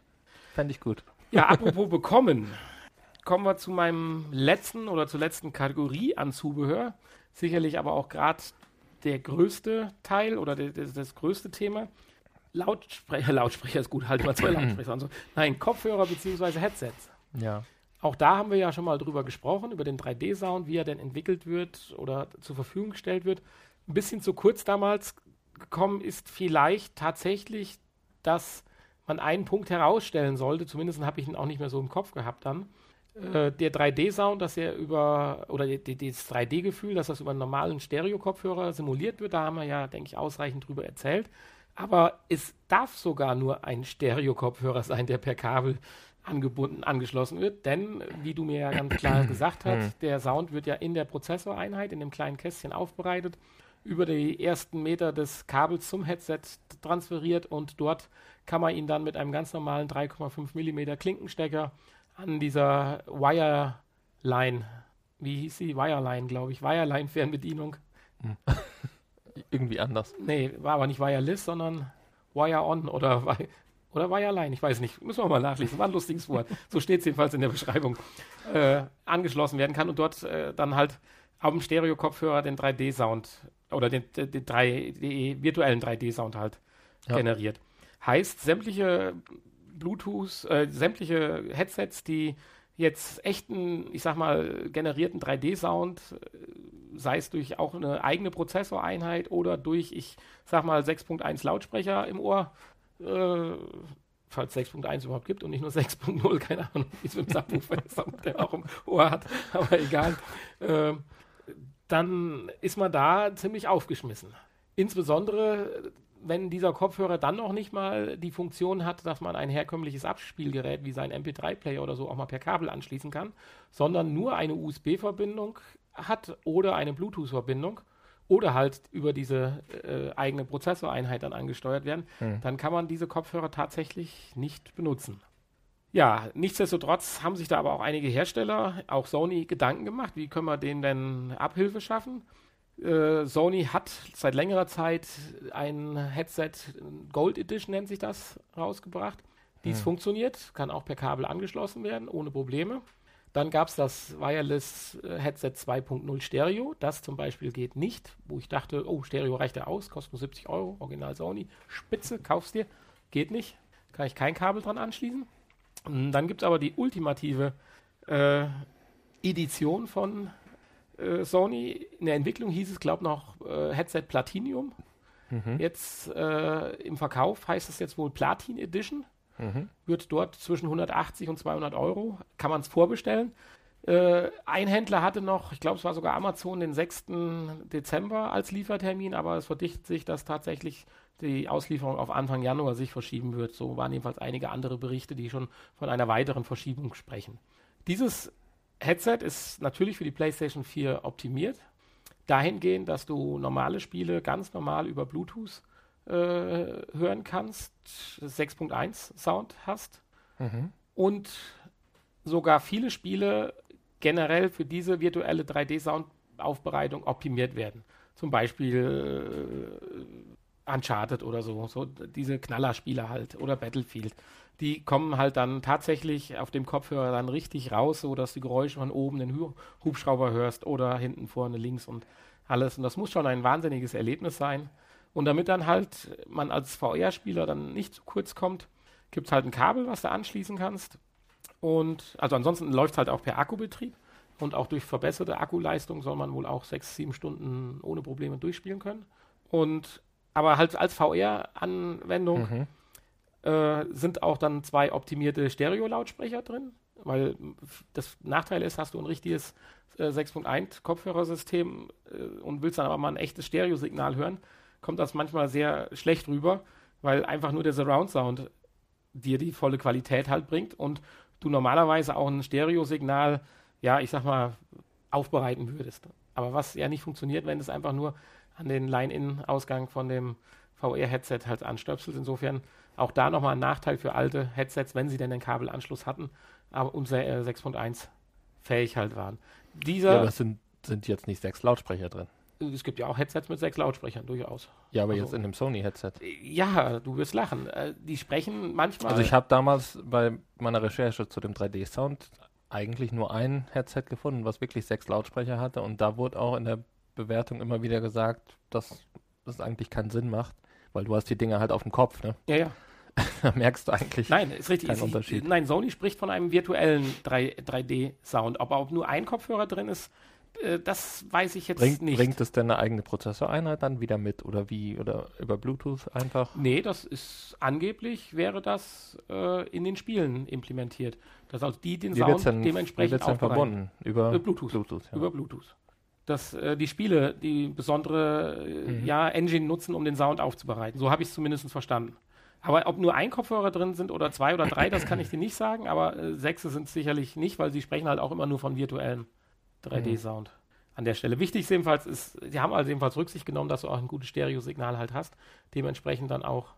fände ich gut. Ja, (laughs) apropos bekommen, kommen wir zu meinem letzten oder zur letzten Kategorie an Zubehör. Sicherlich aber auch gerade der größte Teil oder de, de, das größte Thema. Lautsprecher, (laughs) Lautsprecher ist gut, halt mal zwei (clears throat) Lautsprecher und so. Nein, Kopfhörer bzw. Headsets. Ja. Auch da haben wir ja schon mal drüber gesprochen, über den 3D-Sound, wie er denn entwickelt wird oder zur Verfügung gestellt wird. Ein bisschen zu kurz damals gekommen ist vielleicht tatsächlich, dass man einen Punkt herausstellen sollte, zumindest habe ich ihn auch nicht mehr so im Kopf gehabt dann. Äh, der 3D-Sound, dass er über, oder die, die, das 3D-Gefühl, dass das über einen normalen Stereo-Kopfhörer simuliert wird, da haben wir ja, denke ich, ausreichend drüber erzählt. Aber es darf sogar nur ein Stereo-Kopfhörer sein, der per Kabel angebunden, angeschlossen wird, denn, wie du mir ja ganz klar (clears throat) gesagt hast, der Sound wird ja in der Prozessoreinheit, in dem kleinen Kästchen aufbereitet über die ersten Meter des Kabels zum Headset transferiert und dort kann man ihn dann mit einem ganz normalen 3,5 mm Klinkenstecker an dieser Wireline, wie hieß sie? Wireline, glaube ich, Wireline-Fernbedienung. Hm. (laughs) Irgendwie anders. Nee, war aber nicht Wireless, sondern Wire-On oder, oder Wireline, ich weiß nicht. Müssen wir mal nachlesen. War ein lustiges Wort. So steht es jedenfalls in der Beschreibung. Äh, angeschlossen werden kann und dort äh, dann halt auf dem Stereo-Kopfhörer den 3D-Sound oder den, den, den 3D, virtuellen 3D-Sound halt ja. generiert. Heißt, sämtliche Bluetooth, äh, sämtliche Headsets, die jetzt echten, ich sag mal, generierten 3D-Sound, äh, sei es durch auch eine eigene Prozessoreinheit oder durch, ich sag mal, 6.1 Lautsprecher im Ohr, äh, falls 6.1 überhaupt gibt und nicht nur 6.0, keine Ahnung, wie es mit dem (laughs) auch im Ohr hat, aber egal. Äh, dann ist man da ziemlich aufgeschmissen. Insbesondere, wenn dieser Kopfhörer dann noch nicht mal die Funktion hat, dass man ein herkömmliches Abspielgerät wie sein MP3-Player oder so auch mal per Kabel anschließen kann, sondern nur eine USB-Verbindung hat oder eine Bluetooth-Verbindung oder halt über diese äh, eigene Prozessoreinheit dann angesteuert werden, hm. dann kann man diese Kopfhörer tatsächlich nicht benutzen. Ja, nichtsdestotrotz haben sich da aber auch einige Hersteller, auch Sony, Gedanken gemacht, wie können wir denen denn Abhilfe schaffen. Äh, Sony hat seit längerer Zeit ein Headset, Gold Edition nennt sich das, rausgebracht. Dies hm. funktioniert, kann auch per Kabel angeschlossen werden, ohne Probleme. Dann gab es das Wireless äh, Headset 2.0 Stereo. Das zum Beispiel geht nicht, wo ich dachte, oh, Stereo reicht ja aus, kostet nur 70 Euro, Original Sony. Spitze, kaufst dir. Geht nicht. Kann ich kein Kabel dran anschließen. Dann gibt es aber die ultimative äh, Edition von äh, Sony. In der Entwicklung hieß es, glaube ich, noch äh, Headset Platinum. Mhm. Jetzt äh, im Verkauf heißt es jetzt wohl Platin Edition. Mhm. Wird dort zwischen 180 und 200 Euro. Kann man es vorbestellen. Äh, ein Händler hatte noch, ich glaube, es war sogar Amazon, den 6. Dezember als Liefertermin, aber es verdichtet sich, dass tatsächlich die Auslieferung auf Anfang Januar sich verschieben wird. So waren jedenfalls einige andere Berichte, die schon von einer weiteren Verschiebung sprechen. Dieses Headset ist natürlich für die PlayStation 4 optimiert. Dahingehend, dass du normale Spiele ganz normal über Bluetooth äh, hören kannst, 6.1 Sound hast mhm. und sogar viele Spiele generell für diese virtuelle 3D-Sound-Aufbereitung optimiert werden. Zum Beispiel äh, Uncharted oder so, so diese Knallerspiele halt oder Battlefield. Die kommen halt dann tatsächlich auf dem Kopfhörer dann richtig raus, so dass du Geräusche von oben den Hubschrauber hörst oder hinten vorne links und alles. Und das muss schon ein wahnsinniges Erlebnis sein. Und damit dann halt man als VR-Spieler dann nicht zu kurz kommt, gibt es halt ein Kabel, was du anschließen kannst. Und also ansonsten läuft es halt auch per Akkubetrieb. Und auch durch verbesserte Akkuleistung soll man wohl auch sechs, sieben Stunden ohne Probleme durchspielen können. Und aber halt als VR-Anwendung mhm. äh, sind auch dann zwei optimierte Stereo-Lautsprecher drin, weil das Nachteil ist, hast du ein richtiges äh, 6.1 Kopfhörersystem äh, und willst dann aber mal ein echtes Stereosignal hören, kommt das manchmal sehr schlecht rüber, weil einfach nur der Surround-Sound dir die volle Qualität halt bringt und du normalerweise auch ein Stereosignal, ja, ich sag mal, aufbereiten würdest. Aber was ja nicht funktioniert, wenn es einfach nur an den Line-In-Ausgang von dem VR-Headset halt anstöpselt. Insofern auch da nochmal ein Nachteil für alte Headsets, wenn sie denn den Kabelanschluss hatten, aber äh, 6.1 fähig halt waren. Dieser, ja, aber es sind, sind jetzt nicht sechs Lautsprecher drin. Es gibt ja auch Headsets mit sechs Lautsprechern, durchaus. Ja, aber also, jetzt in dem Sony-Headset. Ja, du wirst lachen. Äh, die sprechen manchmal. Also ich habe damals bei meiner Recherche zu dem 3D-Sound eigentlich nur ein Headset gefunden, was wirklich sechs Lautsprecher hatte und da wurde auch in der Bewertung immer wieder gesagt, dass das eigentlich keinen Sinn macht, weil du hast die Dinger halt auf dem Kopf, ne? Ja, ja. (laughs) da merkst du eigentlich nein, ist richtig, keinen ist, Unterschied. Nein, Sony spricht von einem virtuellen 3, 3D-Sound. Ob auch nur ein Kopfhörer drin ist, äh, das weiß ich jetzt bringt, nicht. Bringt es denn eine eigene Prozessoreinheit dann wieder mit oder wie? Oder über Bluetooth einfach? Nee, das ist angeblich wäre das äh, in den Spielen implementiert. Dass also die den wie Sound denn, dementsprechend wie verbunden? Über Bluetooth. Bluetooth ja. Über Bluetooth dass äh, die Spiele die besondere äh, mhm. ja, Engine nutzen, um den Sound aufzubereiten. So habe ich es zumindest verstanden. Aber ob nur ein Kopfhörer drin sind oder zwei oder drei, das kann ich dir nicht sagen, aber äh, sechs sind es sicherlich nicht, weil sie sprechen halt auch immer nur von virtuellem 3D-Sound. Mhm. an der Stelle. Wichtig ist jedenfalls, ist, sie haben also jedenfalls Rücksicht genommen, dass du auch ein gutes Stereosignal halt hast, dementsprechend dann auch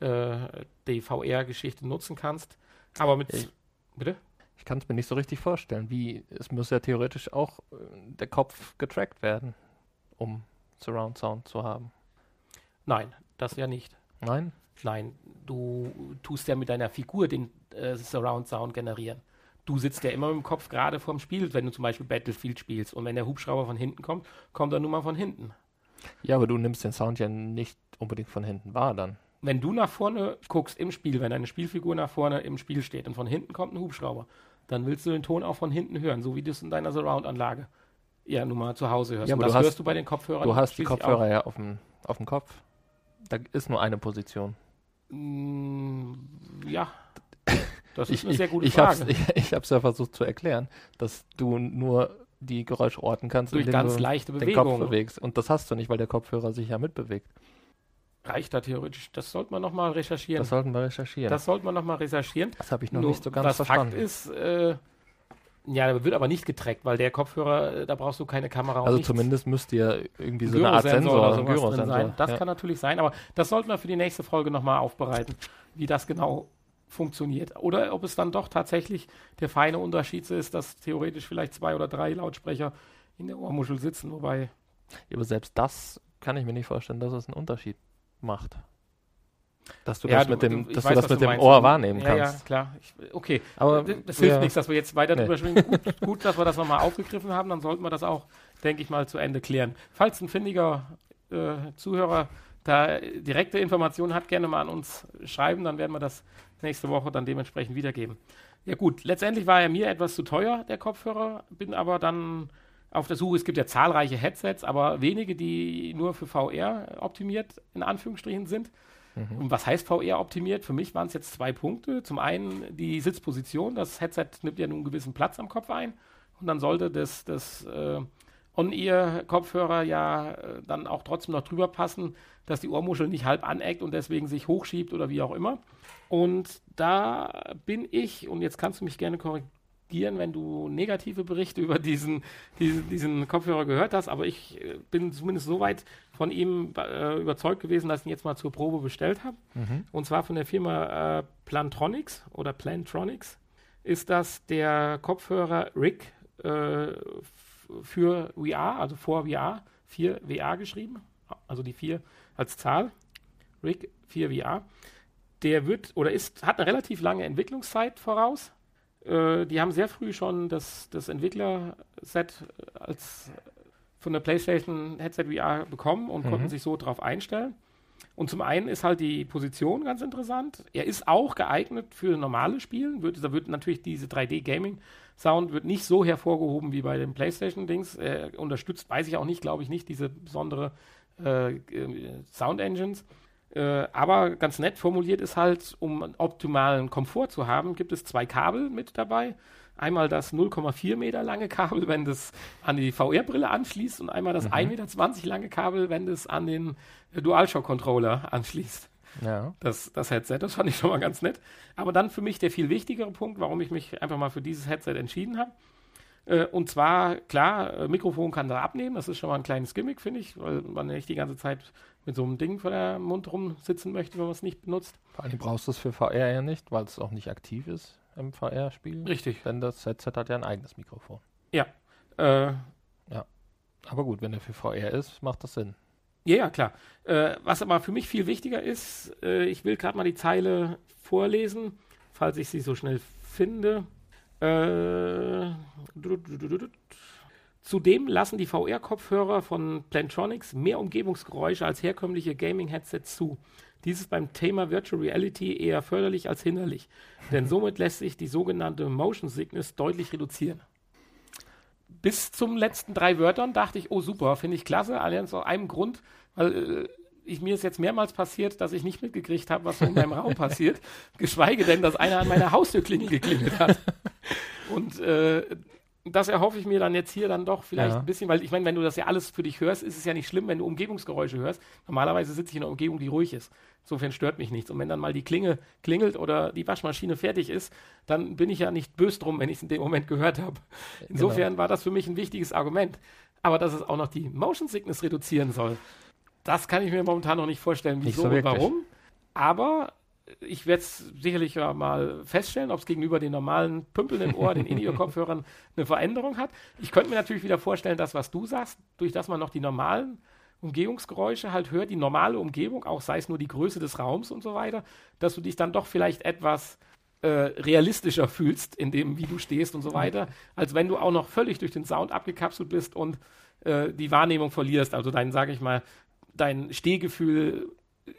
äh, die VR-Geschichte nutzen kannst. Aber mit. Ich, bitte? Ich kann es mir nicht so richtig vorstellen. Wie, es muss ja theoretisch auch äh, der Kopf getrackt werden, um Surround Sound zu haben. Nein, das ja nicht. Nein? Nein, du tust ja mit deiner Figur den äh, Surround Sound generieren. Du sitzt ja immer mit dem Kopf gerade vorm Spiel, wenn du zum Beispiel Battlefield spielst. Und wenn der Hubschrauber von hinten kommt, kommt er nur mal von hinten. Ja, aber du nimmst den Sound ja nicht unbedingt von hinten wahr dann. Wenn du nach vorne guckst im Spiel, wenn deine Spielfigur nach vorne im Spiel steht und von hinten kommt ein Hubschrauber, dann willst du den Ton auch von hinten hören, so wie du es in deiner Surround-Anlage ja nun mal zu Hause hörst. Ja, und aber das du hast, hörst du bei den Kopfhörern. Du hast die Kopfhörer auch. ja auf dem, auf dem Kopf. Da ist nur eine Position. Mm, ja, das ist Ich, eine sehr gute ich Frage. Ich, (laughs) ich hab's ja versucht zu erklären, dass du nur die Geräusche orten kannst, Durch ganz du leichte den Kopf Bewegungen. bewegst. Und das hast du nicht, weil der Kopfhörer sich ja mitbewegt. Reicht da theoretisch. Das sollte man nochmal recherchieren. Das sollten wir recherchieren. Das sollte man nochmal recherchieren. Das habe ich noch Nur nicht so ganz das verstanden. Fakt ist, äh, ja, der wird aber nicht getrackt, weil der Kopfhörer, äh, da brauchst du keine Kamera also nichts. zumindest müsste ja irgendwie so eine Art Sensor, oder sowas drin Gyrosensor. sein. Das ja. kann natürlich sein, aber das sollten wir für die nächste Folge nochmal aufbereiten, wie das genau funktioniert. Oder ob es dann doch tatsächlich der feine Unterschied ist, dass theoretisch vielleicht zwei oder drei Lautsprecher in der Ohrmuschel sitzen, wobei Ja, aber selbst das kann ich mir nicht vorstellen, dass es einen Unterschied macht. Dass du Ja, das du- mit dem, dass weiß, du das mit du dem. Ohr wahrnehmen ja, kannst. Ja, klar. Ich, okay, Aber das, das hilft ja, nichts, dass wir jetzt weiter Nee. drüber schwingen. Gut, gut, dass wir das nochmal aufgegriffen haben, dann sollten wir das auch, denke ich mal, zu Ende klären. Falls ein findiger äh, Zuhörer da direkte Informationen hat, gerne mal an uns schreiben, dann werden wir das nächste Woche dann dementsprechend wiedergeben. Ja gut, letztendlich war er mir etwas zu teuer, der Kopfhörer, bin aber dann auf der Suche. Es gibt ja zahlreiche Headsets, aber wenige, die nur für VR optimiert in Anführungsstrichen sind. Mhm. Und was heißt VR optimiert? Für mich waren es jetzt zwei Punkte. Zum einen die Sitzposition. Das Headset nimmt ja nun einen gewissen Platz am Kopf ein. Und dann sollte das, das äh, On-Ear-Kopfhörer ja äh, dann auch trotzdem noch drüber passen, dass die Ohrmuschel nicht halb aneckt und deswegen sich hochschiebt oder wie auch immer. Und da bin ich, und jetzt kannst du mich gerne korrigieren, wenn du negative Berichte über diesen, diesen, diesen Kopfhörer gehört hast, aber ich äh, bin zumindest so weit von ihm äh, überzeugt gewesen, dass ich ihn jetzt mal zur Probe bestellt habe. Mhm. Und zwar von der Firma äh, Plantronics oder Plantronics ist das der Kopfhörer RIG äh, für VR, also vor VR, 4 VR geschrieben, also die 4 als Zahl, RIG 4 VR. Der wird oder ist, hat eine relativ lange Entwicklungszeit voraus. Äh, die haben sehr früh schon das, das Entwicklerset als von der PlayStation Headset VR bekommen und Mhm. konnten sich so drauf einstellen. Und zum einen ist halt die Position ganz interessant. Er ist auch geeignet für normale Spielen. Wird, da wird natürlich diese 3D-Gaming-Sound wird nicht so hervorgehoben wie bei den PlayStation-Dings. Er unterstützt, weiß ich auch nicht, glaube ich nicht, diese besondere äh, äh, Sound-Engines. Äh, aber ganz nett formuliert ist halt, um optimalen Komfort zu haben, gibt es zwei Kabel mit dabei. Einmal das 0,4 Meter lange Kabel, wenn das an die VR-Brille anschließt und einmal das Mhm. 1,20 Meter lange Kabel, wenn das an den äh, DualShock-Controller anschließt. Ja. Das, das Headset, das fand ich schon mal ganz nett. Aber dann für mich der viel wichtigere Punkt, warum ich mich einfach mal für dieses Headset entschieden habe. Äh, und zwar, klar, äh, Mikrofon kann da abnehmen, das ist schon mal ein kleines Gimmick, finde ich, weil man nicht die ganze Zeit mit so einem Ding vor der Mund rumsitzen möchte, wenn man es nicht benutzt. Vor allem brauchst du es für VR ja nicht, weil es auch nicht aktiv ist im VR-Spiel. Richtig. Denn das Headset hat ja ein eigenes Mikrofon. Äh, Aber gut, wenn er für VR ist, macht das Sinn. Ja, ja, klar. Äh, was aber für mich viel wichtiger ist, äh, ich will gerade mal die Zeile vorlesen, falls ich sie so schnell finde. Äh, Zudem lassen die VR-Kopfhörer von Plantronics mehr Umgebungsgeräusche als herkömmliche Gaming-Headsets zu. Dies ist beim Thema Virtual Reality eher förderlich als hinderlich, denn somit lässt sich die sogenannte Motion Sickness deutlich reduzieren. Bis zum letzten drei Wörtern dachte ich, oh super, finde ich klasse, allerdings aus einem Grund, weil äh, ich, mir ist jetzt mehrmals passiert, dass ich nicht mitgekriegt habe, was in meinem Raum passiert, geschweige denn, dass einer an meiner Haustürklingel geklingelt hat. Und äh, das erhoffe ich mir dann jetzt hier dann doch vielleicht Ja. ein bisschen, weil ich meine, wenn du das ja alles für dich hörst, ist es ja nicht schlimm, wenn du Umgebungsgeräusche hörst. Normalerweise sitze ich in einer Umgebung, die ruhig ist. Insofern stört mich nichts. Und wenn dann mal die Klinge klingelt oder die Waschmaschine fertig ist, dann bin ich ja nicht böse drum, wenn ich es in dem Moment gehört habe. Insofern war das für mich ein wichtiges Argument. aber dass es auch noch die Motion Sickness reduzieren soll, das kann ich mir momentan noch nicht vorstellen, Nicht wieso so und warum. Aber ich werde es sicherlich mal feststellen, ob es gegenüber den normalen Pümpeln im Ohr, den (laughs) In-Ear-Kopfhörern, eine Veränderung hat. Ich könnte mir natürlich wieder vorstellen, dass was du sagst, durch das man noch die normalen Umgebungsgeräusche halt hört, die normale Umgebung, auch sei es nur die Größe des Raums und so weiter, dass du dich dann doch vielleicht etwas äh, realistischer fühlst, in dem, wie du stehst und so weiter, als wenn du auch noch völlig durch den Sound abgekapselt bist und äh, die Wahrnehmung verlierst. Also dein, sage ich mal, dein Stehgefühl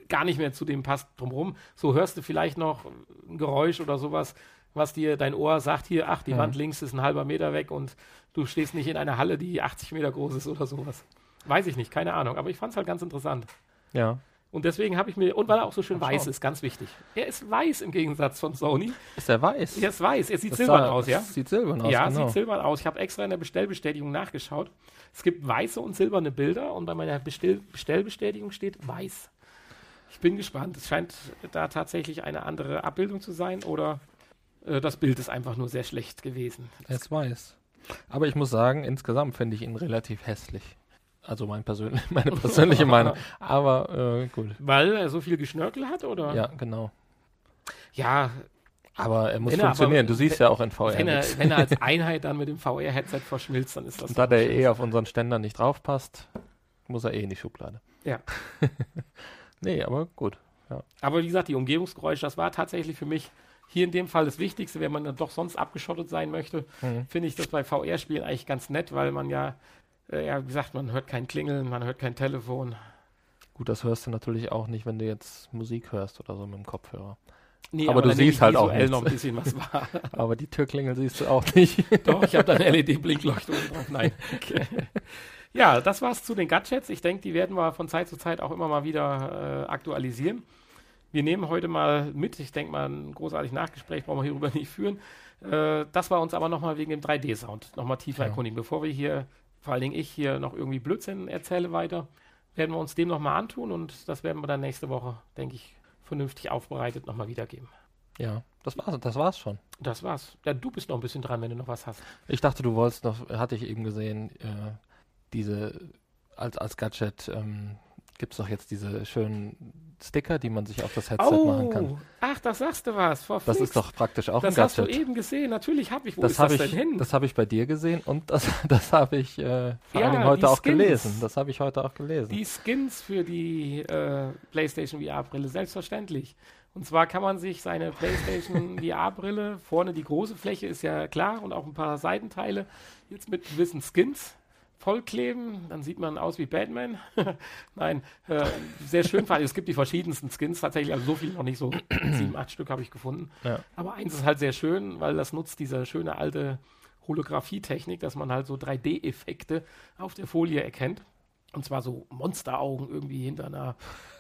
gar nicht mehr zu dem passt drumherum. So hörst du vielleicht noch ein Geräusch oder sowas, was dir dein Ohr sagt, hier, ach, die Mhm. Wand links ist ein halber Meter weg und du stehst nicht in einer Halle, die 80 Meter groß ist oder sowas. Weiß ich nicht, keine Ahnung, aber ich fand es halt ganz interessant. Ja. Und deswegen habe ich mir, und weil er auch so schön Mal weiß ist, ganz wichtig. Er ist weiß im Gegensatz von Sony. Ist der weiß? Er ist weiß, er sieht Das silbern sah- aus, ja? Sieht silbern aus, ja, genau. sieht silbern aus. Ich habe extra in der Bestellbestätigung nachgeschaut. Es gibt weiße und silberne Bilder und bei meiner Bestell Bestellbestätigung steht weiß. Ich bin gespannt. Es scheint da tatsächlich eine andere Abbildung zu sein oder äh, das Bild ist einfach nur sehr schlecht gewesen. Ist weiß. Aber ich muss sagen, insgesamt finde ich ihn relativ hässlich. Also mein persönlich, (laughs) meine persönliche Meinung. Aber äh, gut. Weil er so viel Geschnörkel hat oder? Ja, genau. Ja, Aber er muss er funktionieren. aber- du siehst wenn- ja auch in VR. wenn, er, wenn er als (laughs) Einheit dann mit dem VR-Headset verschmilzt, dann ist das Und da der eh auf unseren Ständer nicht draufpasst, muss er eh in die Schublade. Ja. (laughs) nee, aber gut. Aber wie gesagt, die Umgebungsgeräusche, das war tatsächlich für mich hier in dem Fall das Wichtigste, wenn man dann doch sonst abgeschottet sein möchte, Mhm. finde ich das bei VR-Spielen eigentlich ganz nett, weil man ja, äh, ja, wie gesagt, man hört kein Klingeln, man hört kein Telefon. Gut, das hörst du natürlich auch nicht, wenn du jetzt Musik hörst oder so mit dem Kopfhörer. Nee, Aber du dann nehme siehst halt auch nichts. noch ein bisschen was wahr. (laughs) Aber die Türklingel siehst du auch nicht. Doch, ich habe da eine LED-Blinkleuchte oben drauf. Nein. (laughs) Okay. Ja, das war's zu den Gadgets. Ich denke, die werden wir von Zeit zu Zeit auch immer mal wieder äh, aktualisieren. Wir nehmen heute mal mit, ich denke mal, ein großartiges Nachgespräch brauchen wir hierüber nicht führen. Äh, das war uns aber nochmal wegen dem 3D-Sound nochmal tiefer Ja. erkundigen. Bevor wir hier, vor allen Dingen ich hier noch irgendwie Blödsinn erzähle weiter, werden wir uns dem nochmal antun und das werden wir dann nächste Woche, denke ich, vernünftig aufbereitet nochmal wiedergeben. ja, das war's, das war's schon. Das war's. Ja, du bist noch ein bisschen dran, wenn du noch was hast. Ich dachte, du wolltest noch, hatte ich eben gesehen, äh, diese, als, als Gadget ähm, gibt es doch jetzt diese schönen Sticker, die man sich auf das Headset machen kann. Oh, ach, das sagst du was. Frau Das Flix. ist doch praktisch auch Das ein hast du Gadget. eben gesehen. Natürlich habe ich. Wo das ist das ich, denn hin? das habe ich bei dir gesehen und das, (laughs) das habe ich äh, vor Ja, Dingen heute auch Skins. gelesen. Das habe ich heute auch gelesen. die Skins für die äh, PlayStation VR-Brille, selbstverständlich. Und zwar kann man sich seine PlayStation (laughs) VR-Brille, vorne die große Fläche ist ja klar und auch ein paar Seitenteile, jetzt mit gewissen Skins vollkleben. Dann sieht man aus wie Batman. (laughs) Nein, äh, sehr schön. Es gibt die verschiedensten Skins tatsächlich, also so viel noch nicht, so (clears throat) sieben, acht Stück habe ich gefunden. Ja. Aber eins ist halt sehr schön, weil das nutzt diese schöne alte Holographie-Technik, dass man halt so 3D-Effekte auf der Folie erkennt. Und zwar so Monsteraugen irgendwie hinter einer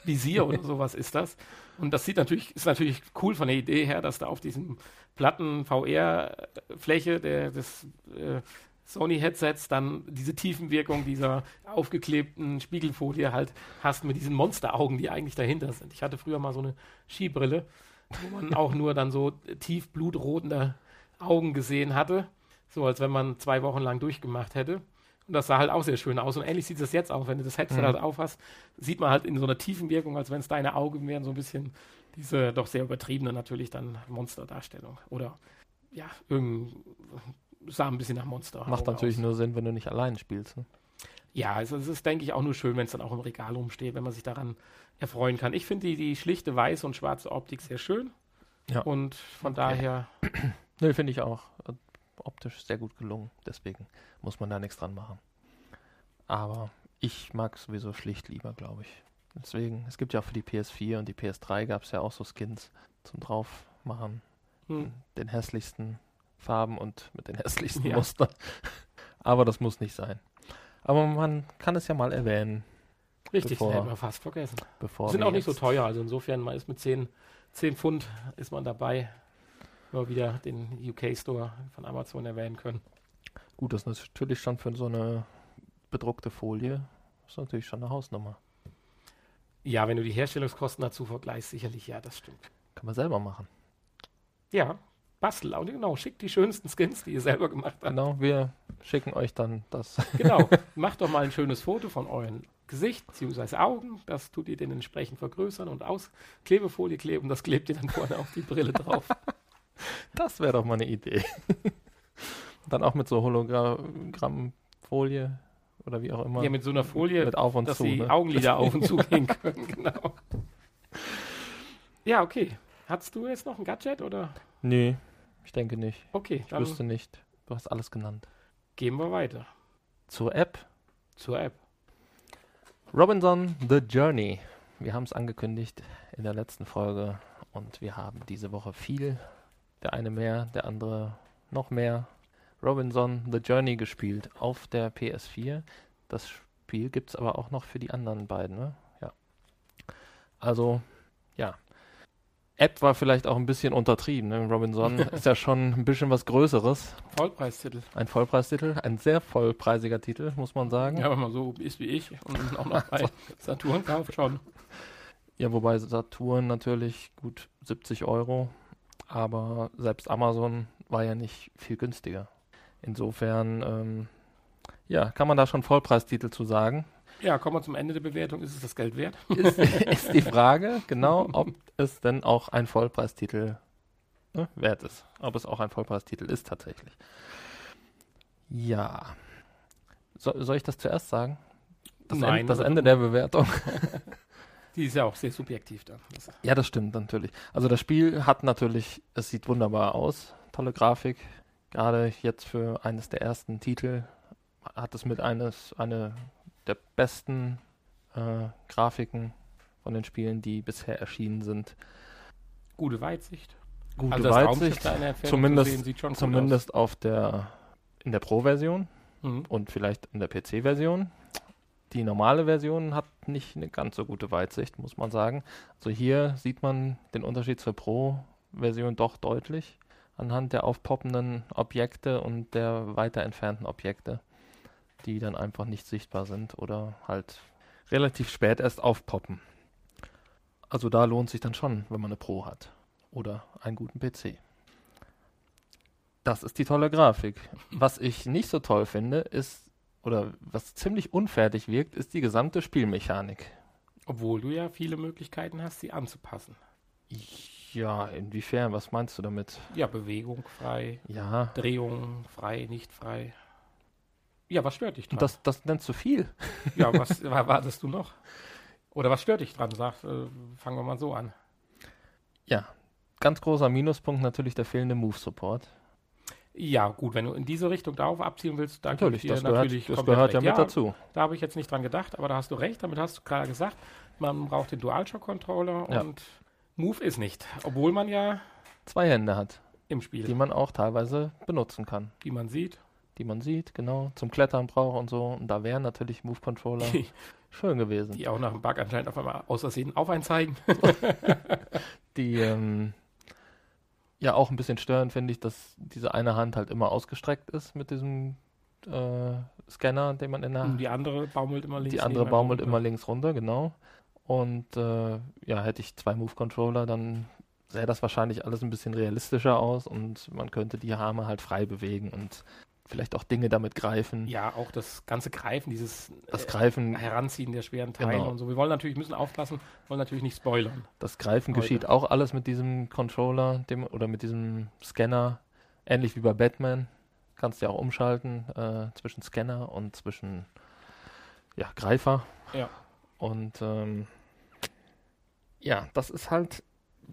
Visier oder (laughs) sowas ist das. Und das sieht natürlich, ist natürlich cool von der Idee her, dass da auf diesem platten VR-Fläche der, des äh, Sony-Headsets dann diese Tiefenwirkung dieser aufgeklebten Spiegelfolie halt hast mit diesen Monsteraugen, die eigentlich dahinter sind. Ich hatte früher mal so eine Skibrille, wo man (laughs) auch nur dann so tief blutrote Augen gesehen hatte. So als wenn man zwei Wochen lang durchgemacht hätte. Und das sah halt auch sehr schön aus. Und ähnlich sieht es jetzt auch. Wenn du das Headset Mhm. halt aufhast, sieht man halt in so einer tiefen Wirkung, als wenn es deine Augen wären, so ein bisschen diese doch sehr übertriebene natürlich dann Monsterdarstellung. Oder ja, irgend sah ein bisschen nach Monster. Macht natürlich aus. nur Sinn, wenn du nicht allein spielst. Ne? Ja, also es ist, denke ich, auch nur schön, wenn es dann auch im Regal rumsteht, wenn man sich daran erfreuen kann. Ich finde die, die schlichte weiße und schwarze Optik sehr schön. Ja. Und von Okay. daher, (clears throat) Nö, finde ich auch. Optisch sehr gut gelungen. Deswegen muss man da nichts dran machen. Aber ich mag sowieso schlicht lieber, glaube ich. Deswegen, es gibt ja auch für die PS4 und die PS3 gab es ja auch so Skins zum draufmachen. hm, Den hässlichsten Farben und mit den hässlichsten (laughs) Ja. Mustern. Aber das muss nicht sein. Aber man kann es ja mal erwähnen, richtig, Bevor- das hätten wir fast vergessen. bevor Sind auch nicht so teuer, also insofern, man ist mit 10, 10 Pfund ist man dabei. wenn wir wieder den UK-Store von Amazon erwähnen können. Gut, das ist natürlich schon für so eine bedruckte Folie. ist natürlich schon eine Hausnummer. Ja, wenn du die Herstellungskosten dazu vergleichst, sicherlich ja, das stimmt. Kann man selber machen. Ja, Bastel, genau, schickt die schönsten Skins, die ihr selber gemacht habt. Genau, wir schicken euch dann das. (laughs) Genau, (laughs) macht doch mal ein schönes Foto von euren Gesicht bzw. Augen. Das tut ihr dann entsprechend vergrößern und aus Klebefolie kleben. Das klebt ihr dann vorne auf die Brille drauf. (laughs) Das wäre doch mal eine Idee. dann auch mit so Hologrammfolie oder wie auch immer. Ja, mit so einer Folie, mit auf und dass zu. die ne? Augenlider auf und zu gehen können. Genau. Ja, okay. Hattest du jetzt noch ein Gadget oder? Nee, ich denke nicht. Okay, Ich dann wüsste nicht. Du hast alles genannt. gehen wir weiter Zur App. zur App. Robinson The Journey. Wir haben es angekündigt in der letzten Folge und wir haben diese Woche viel. Der eine mehr, der andere noch mehr. Robinson The Journey gespielt auf der PS4. Das Spiel gibt es aber auch noch für die anderen beiden, ne? Ja. Also. App war vielleicht auch ein bisschen untertrieben. Ne? Robinson (laughs) ist ja schon ein bisschen was Größeres. Vollpreistitel. Ein Vollpreistitel, ein sehr vollpreisiger Titel, muss man sagen. Ja, wenn man so ist wie ich und auch noch bei (laughs) Saturn kauft schon. Ja, wobei Saturn natürlich gut 70 Euro, aber selbst Amazon war ja nicht viel günstiger. Insofern, ähm, ja, kann man da schon Vollpreistitel zu sagen. Ja, kommen wir zum Ende der Bewertung. Ist es das Geld wert? Ist, (laughs) ist die Frage, genau, ob es denn auch ein Vollpreistitel ne, wert ist. Ob es auch ein Vollpreistitel ist tatsächlich. Ja. So, soll ich das zuerst sagen? Das, Nein, Ende, das aber Ende der Bewertung. (laughs) Die ist ja auch sehr subjektiv dann. Ja, das stimmt natürlich. Also das Spiel hat natürlich, es sieht wunderbar aus, tolle Grafik. Gerade jetzt für eines der ersten Titel hat es mit eines eine der besten äh, Grafiken von den Spielen, die bisher erschienen sind. gute Weitsicht. Gute also Weitsicht, zumindest- zu sehen, sieht schon gut zumindest auf der in der Pro-Version. Mhm. und vielleicht in der PC-Version. Die normale Version hat nicht eine ganz so gute Weitsicht, muss man sagen. Also hier sieht man den Unterschied zur Pro-Version doch deutlich anhand der aufpoppenden Objekte und der weiter entfernten Objekte, die dann einfach nicht sichtbar sind oder halt relativ spät erst aufpoppen. Also da lohnt sich dann schon, wenn man eine Pro hat oder einen guten PC. Das ist die tolle Grafik. Was ich nicht so toll finde, ist, oder was ziemlich unfertig wirkt, ist die gesamte Spielmechanik. Obwohl du ja viele Möglichkeiten hast, sie anzupassen. Ja, inwiefern? Was meinst du damit? Ja, Bewegung frei, Ja, Drehung frei, nicht frei. Ja, was stört dich dran? und das, das nennst du viel. (laughs) ja, was (laughs) erwartest du noch? Oder was stört dich dran? Sag, äh, fangen wir mal so an. Ja, ganz großer Minuspunkt natürlich der fehlende Move-Support. Ja, gut, wenn du in diese Richtung darauf abzielen willst, dann Natürlich, das gehört, natürlich das gehört ja recht. mit dazu. Da habe ich jetzt nicht dran gedacht, aber da hast du recht. Damit hast du gerade gesagt, man braucht den DualShock-Controller Ja. und Move ist nicht. Obwohl man ja Zwei Hände hat, im Spiel, die man auch teilweise benutzen kann. wie man sieht, Die man sieht, genau, zum Klettern braucht und so. Und da wären natürlich Move-Controller die, (laughs) schön gewesen. die auch nach dem Bug anscheinend auf einmal aus Versehen auf einen zeigen. (laughs) Die, ähm, ja, auch ein bisschen störend finde ich, dass diese eine Hand halt immer ausgestreckt ist mit diesem äh, Scanner, den man in der Und die andere baumelt immer links. Die andere baumelt runter. immer links runter, genau. Und äh, ja, hätte ich zwei Move-Controller, dann sähe das wahrscheinlich alles ein bisschen realistischer aus und man könnte die Arme halt frei bewegen und vielleicht auch Dinge damit greifen. Ja, auch das ganze Greifen, dieses Das äh, Greifen, Heranziehen der schweren Teile Genau. und so. Wir wollen natürlich, müssen aufpassen, wollen natürlich nicht spoilern. das Greifen heute. geschieht auch alles mit diesem Controller dem, oder mit diesem Scanner, ähnlich wie bei Batman. Kannst ja auch umschalten äh, zwischen Scanner und zwischen ja, Greifer. Ja. Und ähm, ja, das ist halt,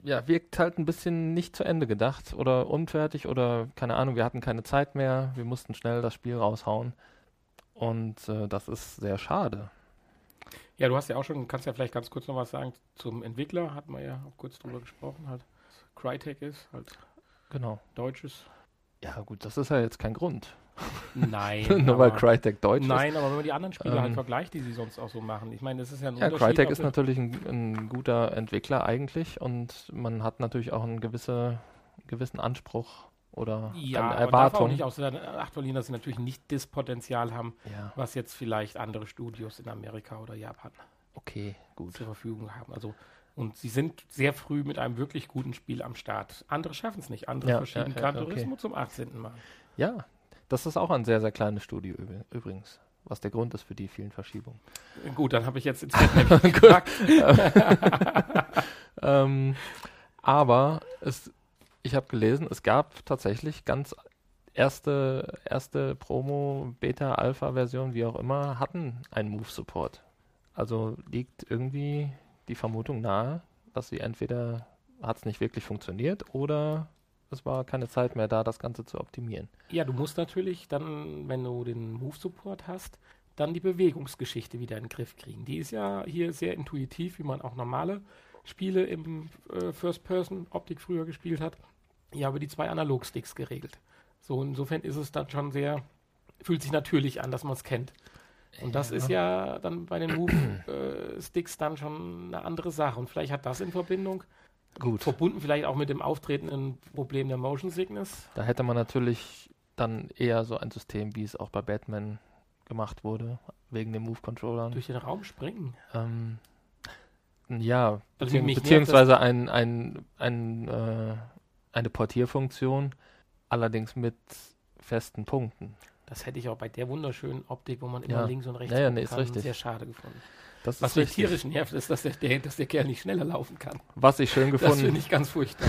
ja, wirkt halt ein bisschen nicht zu Ende gedacht oder unfertig oder keine Ahnung, wir hatten keine Zeit mehr, wir mussten schnell das Spiel raushauen. Und äh, das ist sehr schade. Ja, du hast ja auch schon, kannst ja vielleicht ganz kurz noch was sagen zum Entwickler, hatten wir ja auch kurz drüber gesprochen, halt. Crytek ist halt Genau. deutsches. Ja, gut, das ist ja jetzt kein Grund. Nein. (laughs) Nur weil Crytek deutsch ist. Nein, aber wenn man die anderen Spiele halt Ähm, vergleicht, die sie sonst auch so machen. Ich meine, das ist ja ein Ja, Unterschied. Crytek ist natürlich ein, ein guter Entwickler eigentlich und man hat natürlich auch einen gewisse, gewissen Anspruch oder ja, eine aber darf auch Erwartung. nicht außer Acht verlieren, dass sie natürlich nicht das Potenzial haben, Ja, was jetzt vielleicht andere Studios in Amerika oder Japan okay, gut. zur Verfügung haben. Also Und sie sind sehr früh mit einem wirklich guten Spiel am Start. Andere schaffen es nicht. Andere Ja, verschieben ja, ja, Gran okay. Turismo zum 18. Mal. Ja, das ist auch ein sehr, sehr kleines Studio üb- übrigens, was der Grund ist für die vielen Verschiebungen. Gut, dann habe ich jetzt ins (laughs) gepackt. (laughs) ähm, aber es, ich habe gelesen, es gab tatsächlich ganz erste, erste Promo, Beta, Alpha-Version, wie auch immer, hatten einen Move-Support. Also liegt irgendwie die Vermutung nahe, dass sie entweder hat es nicht wirklich funktioniert oder es war keine Zeit mehr da, das Ganze zu optimieren. Ja, du musst natürlich dann, wenn du den Move-Support hast, dann die Bewegungsgeschichte wieder in den Griff kriegen. Die ist ja hier sehr intuitiv, wie man auch normale Spiele im äh, First-Person-Optik früher gespielt hat. Ja, über die zwei Analog-Sticks geregelt. So, insofern ist es dann schon sehr, fühlt sich natürlich an, dass man es kennt. Und das Ja. ist ja dann bei den Move-Sticks dann schon eine andere Sache. Und vielleicht hat das in Verbindung, Gut. verbunden vielleicht auch mit dem auftretenden Problem der Motion Sickness, Da hätte man natürlich dann eher so ein System, wie es auch bei Batman gemacht wurde, wegen den Move-Controllern. durch den Raum springen. Ähm, ja, Also nervt beziehungsweise ein, ein, ein, äh, eine Portierfunktion, allerdings mit festen Punkten. Das hätte ich auch bei der wunderschönen Optik, wo man immer Ja. links und rechts Ja, ja, nee, ist kann, sehr schade gefunden. Das Was mich tierisch nervt, ist, dass der, dass der Kerl nicht schneller laufen kann. Was ich schön Das finde gefunden, ich ganz furchtbar.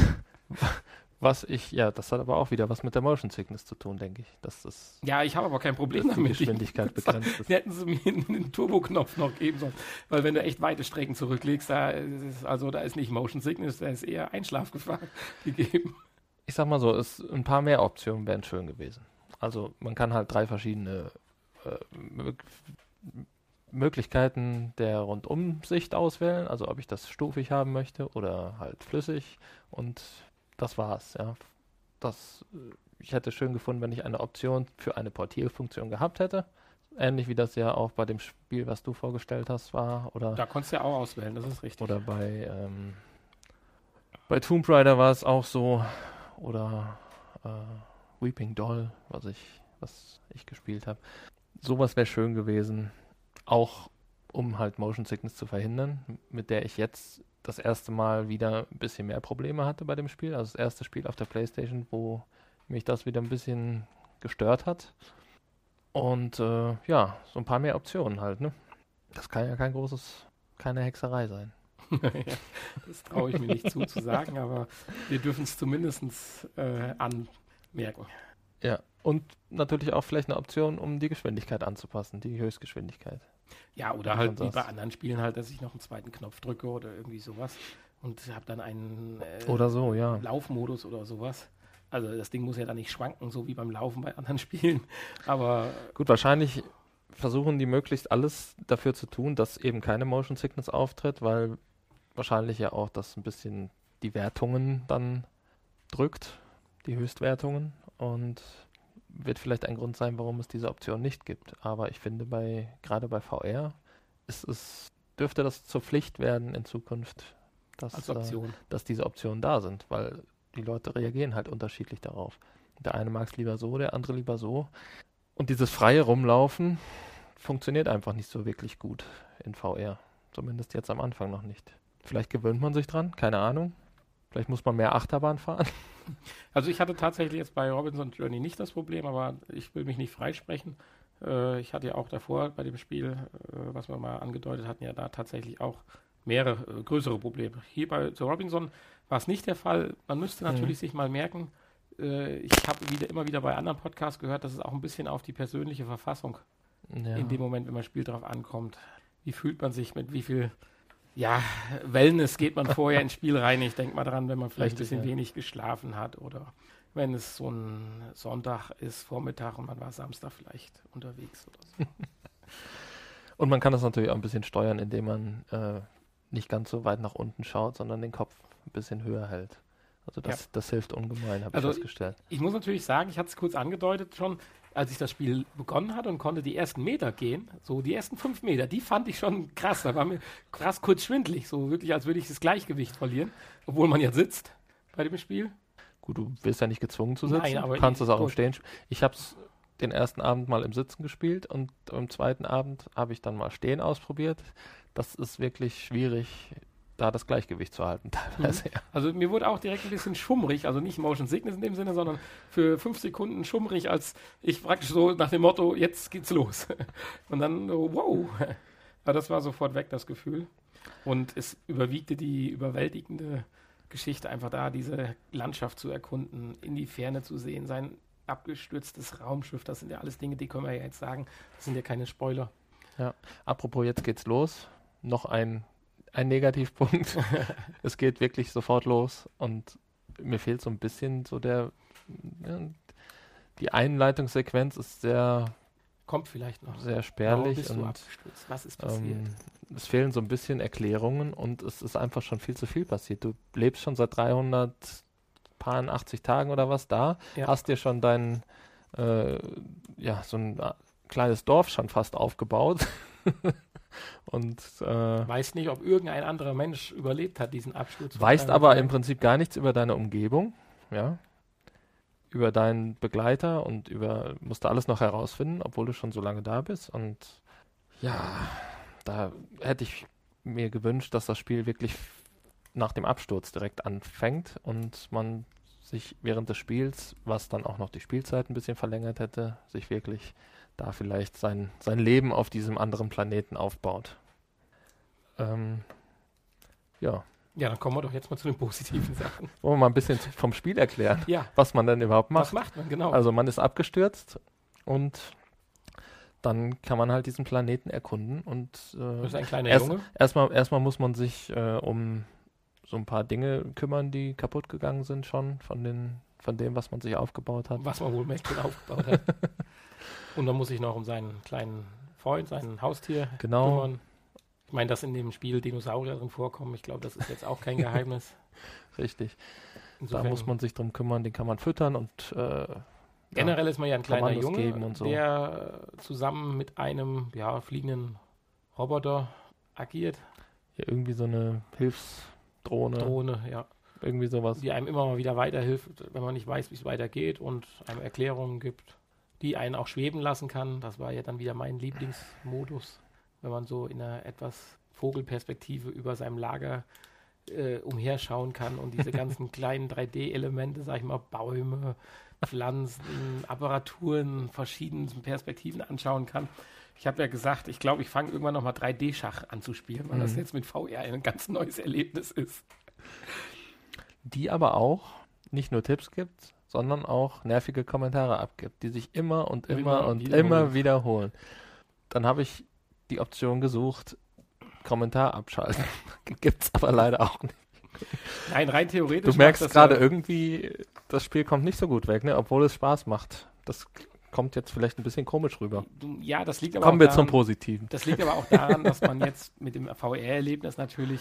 (laughs) was ich, ja, das hat aber auch wieder was mit der Motion Sickness zu tun, denke ich. Dass das Ja, ich habe aber kein Problem dass die damit. Geschwindigkeit begrenzt ist. Hätten sie mir einen Turboknopf noch geben sollen. Weil wenn du echt weite Strecken zurücklegst, da ist, also da ist nicht Motion Sickness, da ist eher Einschlafgefahr (laughs) gegeben. Ich sag mal so, es, ein paar mehr Optionen wären schön gewesen. Also man kann halt drei verschiedene äh, Mö- Möglichkeiten der Rundumsicht auswählen, also ob ich das stufig haben möchte oder halt flüssig und das war's, ja. Das, äh, ich hätte schön gefunden, wenn ich eine Option für eine Portierfunktion gehabt hätte. Ähnlich wie das ja auch bei dem Spiel, was du vorgestellt hast, war. Oder Da konntest du ja auch auswählen, das ist richtig. oder bei, ähm, bei Tomb Raider war es auch so. Oder äh, Weeping Doll, was ich, was ich gespielt habe. Sowas wäre schön gewesen. Auch um halt Motion Sickness zu verhindern, mit der ich jetzt das erste Mal wieder ein bisschen mehr Probleme hatte bei dem Spiel. Also das erste Spiel auf der Playstation, wo mich das wieder ein bisschen gestört hat. Und äh, ja, so ein paar mehr Optionen halt, ne? Das kann ja kein großes, keine Hexerei sein. (laughs) das traue ich mir nicht zu, zu sagen, aber wir dürfen es zumindest äh, anmerken. Ja, und natürlich auch vielleicht eine Option, um die Geschwindigkeit anzupassen, die Höchstgeschwindigkeit. Ja, oder halt wie bei anderen Spielen halt, dass ich noch einen zweiten Knopf drücke oder irgendwie sowas und habe dann einen äh, Oder so, ja. Laufmodus oder sowas. Also das Ding muss ja dann nicht schwanken, so wie beim Laufen bei anderen (laughs) Spielen. Aber Gut, wahrscheinlich versuchen die möglichst alles dafür zu tun, dass eben keine Motion Sickness auftritt, weil wahrscheinlich ja auch das ein bisschen die Wertungen dann drückt, die Höchstwertungen und wird vielleicht ein Grund sein, warum es diese Option nicht gibt. Aber ich finde bei gerade bei VR ist es dürfte das zur Pflicht werden in Zukunft, dass äh, dass diese Optionen da sind, weil die Leute reagieren halt unterschiedlich darauf. Der eine mag es lieber so, der andere lieber so. Und dieses freie Rumlaufen funktioniert einfach nicht so wirklich gut in VR. Zumindest jetzt am Anfang noch nicht. Vielleicht gewöhnt man sich dran, keine Ahnung. Vielleicht muss man mehr Achterbahn fahren. (laughs) Also ich hatte tatsächlich jetzt bei Robinson Journey nicht das Problem, aber ich will mich nicht freisprechen. Äh, ich hatte ja auch davor bei dem Spiel, äh, was wir mal angedeutet hatten, ja da tatsächlich auch mehrere äh, größere Probleme. Hier bei The Robinson war es nicht der Fall. Man müsste Mhm. natürlich sich mal merken, äh, ich habe wieder, immer wieder bei anderen Podcasts gehört, dass es auch ein bisschen auf die persönliche Verfassung Ja. in dem Moment, wenn man Spiel drauf ankommt. Wie fühlt man sich mit wie viel ja, Wellness geht man vorher ins Spiel rein? Ich denke mal dran, wenn man vielleicht Richtig, ein bisschen ja. wenig geschlafen hat oder wenn es so ein Sonntag ist, Vormittag und man war Samstag vielleicht unterwegs oder so. (laughs) Und man kann das natürlich auch ein bisschen steuern, indem man äh, nicht ganz so weit nach unten schaut, sondern den Kopf ein bisschen höher hält. Also das, das hilft ungemein, habe Also ich festgestellt. Ich muss natürlich sagen, ich hatte es kurz angedeutet schon, als ich das Spiel begonnen hatte und konnte die ersten Meter gehen, so die ersten fünf Meter, die fand ich schon krass. Da war mir krass kurz schwindlig, so wirklich, als würde ich das Gleichgewicht verlieren, obwohl man ja sitzt bei dem Spiel. Gut, du wirst ja nicht gezwungen zu sitzen. Nein, aber du kannst es auch im. Stehen spielen. Ich habe es den ersten Abend mal im Sitzen gespielt und am zweiten Abend habe ich dann mal Stehen ausprobiert. Das ist wirklich schwierig, da das Gleichgewicht zu halten. (laughs) Teilweise, mhm. Also mir wurde auch direkt ein bisschen schummrig, also nicht Motion Sickness in dem Sinne, sondern für fünf Sekunden schummrig, als ich praktisch so nach dem Motto, jetzt geht's los. (laughs) Und dann, wow. (laughs) Aber das war sofort weg, das Gefühl. Und es überwiegte die überwältigende Geschichte, einfach da diese Landschaft zu erkunden, in die Ferne zu sehen, sein abgestürztes Raumschiff, das sind ja alles Dinge, die können wir ja jetzt sagen, das sind ja keine Spoiler. Ja, apropos, jetzt geht's los. Noch ein, ein Negativpunkt. (laughs) es geht wirklich sofort los und mir fehlt so ein bisschen so der, ja, die Einleitungssequenz ist sehr kommt vielleicht noch. Sehr spärlich und was ist passiert? Ähm, es fehlen so ein bisschen Erklärungen und es ist einfach schon viel zu viel passiert. Du lebst schon seit 380 Tagen oder was da, ja. hast dir schon dein äh, ja so ein äh, kleines Dorf schon fast aufgebaut. (laughs) und äh, weiß nicht, ob irgendein anderer Mensch überlebt hat diesen Absturz. Weißt aber im Prinzip gar nichts über deine Umgebung, ja über deinen Begleiter und über, musst du alles noch herausfinden, obwohl du schon so lange da bist. Und ja, da hätte ich mir gewünscht, dass das Spiel wirklich nach dem Absturz direkt anfängt und man sich während des Spiels, was dann auch noch die Spielzeit ein bisschen verlängert hätte, sich wirklich da vielleicht sein, sein Leben auf diesem anderen Planeten aufbaut. Ähm, ja. Ja, dann kommen wir doch jetzt mal zu den positiven (laughs) Sachen. Wollen wir mal ein bisschen vom Spiel erklären, ja. was man denn überhaupt macht. Was macht man, genau. Also man ist abgestürzt und dann kann man halt diesen Planeten erkunden und äh, das ist ein kleiner erst, Junge. Erstmal, erstmal muss man sich äh, um so ein paar Dinge kümmern, die kaputt gegangen sind schon von den von dem, was man sich aufgebaut hat. Was man wohl mächtig aufgebaut hat. (laughs) Und dann muss ich noch um seinen kleinen Freund, sein Haustier genau. kümmern. Ich meine, dass in dem Spiel Dinosaurier drin vorkommen, ich glaube, das ist jetzt auch kein (laughs) Geheimnis. Richtig. Insofern da muss man sich drum kümmern, den kann man füttern und äh, generell ja, ist man ja ein kleiner Junge, so. der zusammen mit einem ja, fliegenden Roboter agiert. Ja, irgendwie so eine Hilfsdrohne. Drohne, ja. Irgendwie sowas. Die einem immer mal wieder weiterhilft, wenn man nicht weiß, wie es weitergeht und einem Erklärungen gibt, die einen auch schweben lassen kann. Das war ja dann wieder mein Lieblingsmodus wenn man so in einer etwas Vogelperspektive über seinem Lager äh, umherschauen kann und diese (laughs) ganzen kleinen 3D-Elemente, sag ich mal, Bäume, Pflanzen, Apparaturen, verschiedenen Perspektiven anschauen kann. Ich habe ja gesagt, ich glaube, ich fange irgendwann nochmal 3D-Schach an zu spielen, weil mhm. das jetzt mit VR ein ganz neues Erlebnis ist. Die aber auch nicht nur Tipps gibt, sondern auch nervige Kommentare abgibt, die sich immer und immer, immer und wiederholen. immer wiederholen. Dann habe ich die Option gesucht, Kommentar abschalten. (laughs) Gibt's aber leider auch nicht. Nein, rein theoretisch. Du merkst gerade irgendwie, das Spiel kommt nicht so gut weg, ne? obwohl es Spaß macht. Das kommt jetzt vielleicht ein bisschen komisch rüber. Ja, das liegt aber Kommen wir daran, zum Positiven. Das liegt aber auch daran, dass man jetzt mit dem VR-Erlebnis natürlich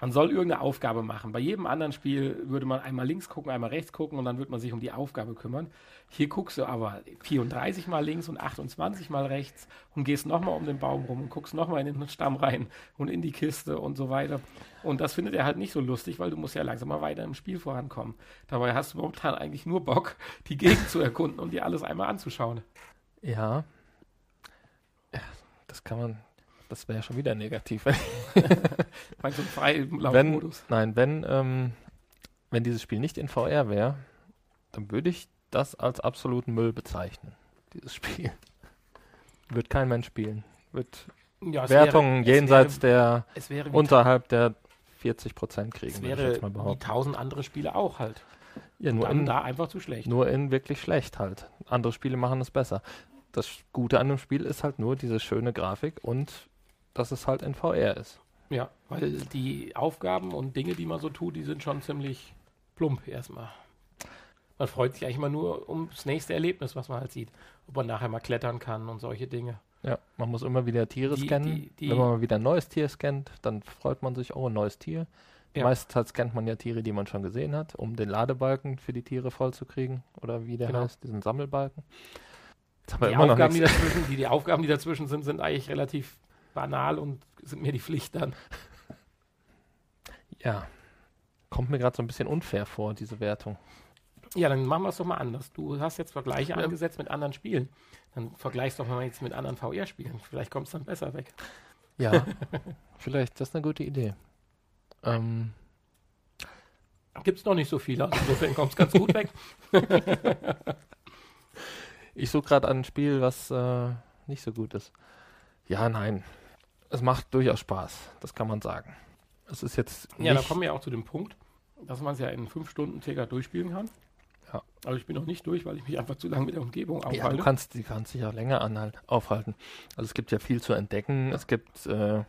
man soll irgendeine Aufgabe machen. Bei jedem anderen Spiel würde man einmal links gucken, einmal rechts gucken und dann würde man sich um die Aufgabe kümmern. Hier guckst du aber 34 mal links und 28 mal rechts und gehst nochmal um den Baum rum und guckst nochmal in den Stamm rein und in die Kiste und so weiter. Und das findet er halt nicht so lustig, weil du musst ja langsam mal weiter im Spiel vorankommen. Dabei hast du momentan eigentlich nur Bock, die Gegend zu erkunden und dir alles einmal anzuschauen. Ja. ja das kann man, das wäre ja schon wieder negativ. Meinst du frei wenn, Nein, wenn, ähm, wenn dieses Spiel nicht in VR wäre, dann würde ich das als absoluten Müll bezeichnen. Dieses Spiel. Wird kein Mensch spielen. Wird ja, Wertungen wäre, jenseits wäre, der unterhalb der 40 Prozent kriegen. Es wäre jetzt mal wie tausend andere Spiele auch halt. Ja, nur in, da einfach zu schlecht. Nur in wirklich schlecht halt. Andere Spiele machen es besser. Das Gute an dem Spiel ist halt nur diese schöne Grafik und dass es halt in VR ist. Ja, weil die Aufgaben und Dinge, die man so tut, die sind schon ziemlich plump erstmal. Man freut sich eigentlich immer nur ums nächste Erlebnis, was man halt sieht. Ob man nachher mal klettern kann und solche Dinge. Ja, man muss immer wieder Tiere die, scannen. Die, die, Wenn man mal wieder ein neues Tier scannt, dann freut man sich, oh, ein neues Tier. Ja. Meistens scannt man ja Tiere, die man schon gesehen hat, um den Ladebalken für die Tiere vollzukriegen. Oder wie der genau. heißt, diesen Sammelbalken. Die Aufgaben, die, die Aufgaben, die dazwischen sind, sind eigentlich relativ banal und sind mir die Pflicht dann. Ja, kommt mir gerade so ein bisschen unfair vor, diese Wertung. Ja, dann machen wir es doch mal anders. Du hast jetzt Vergleiche ja. angesetzt mit anderen Spielen. Dann vergleichst doch mal jetzt mit anderen VR-Spielen. Vielleicht kommt es dann besser weg. Ja, (laughs) vielleicht, das ist eine gute Idee. Ähm, Gibt es noch nicht so viele, also insofern kommt es ganz gut weg. (laughs) ich suche gerade ein Spiel, was äh, nicht so gut ist. Ja, nein. Es macht durchaus Spaß, das kann man sagen. Es ist jetzt. Ja, da nicht- kommen wir auch zu dem Punkt, dass man es ja in fünf Stunden circa durchspielen kann. Ja. Aber ich bin noch nicht durch, weil ich mich einfach zu lange mit der Umgebung Ja, du aufhalte. kannst, die kannst dich ja länger anhalt, aufhalten. Also es gibt ja viel zu entdecken. Es gibt äh,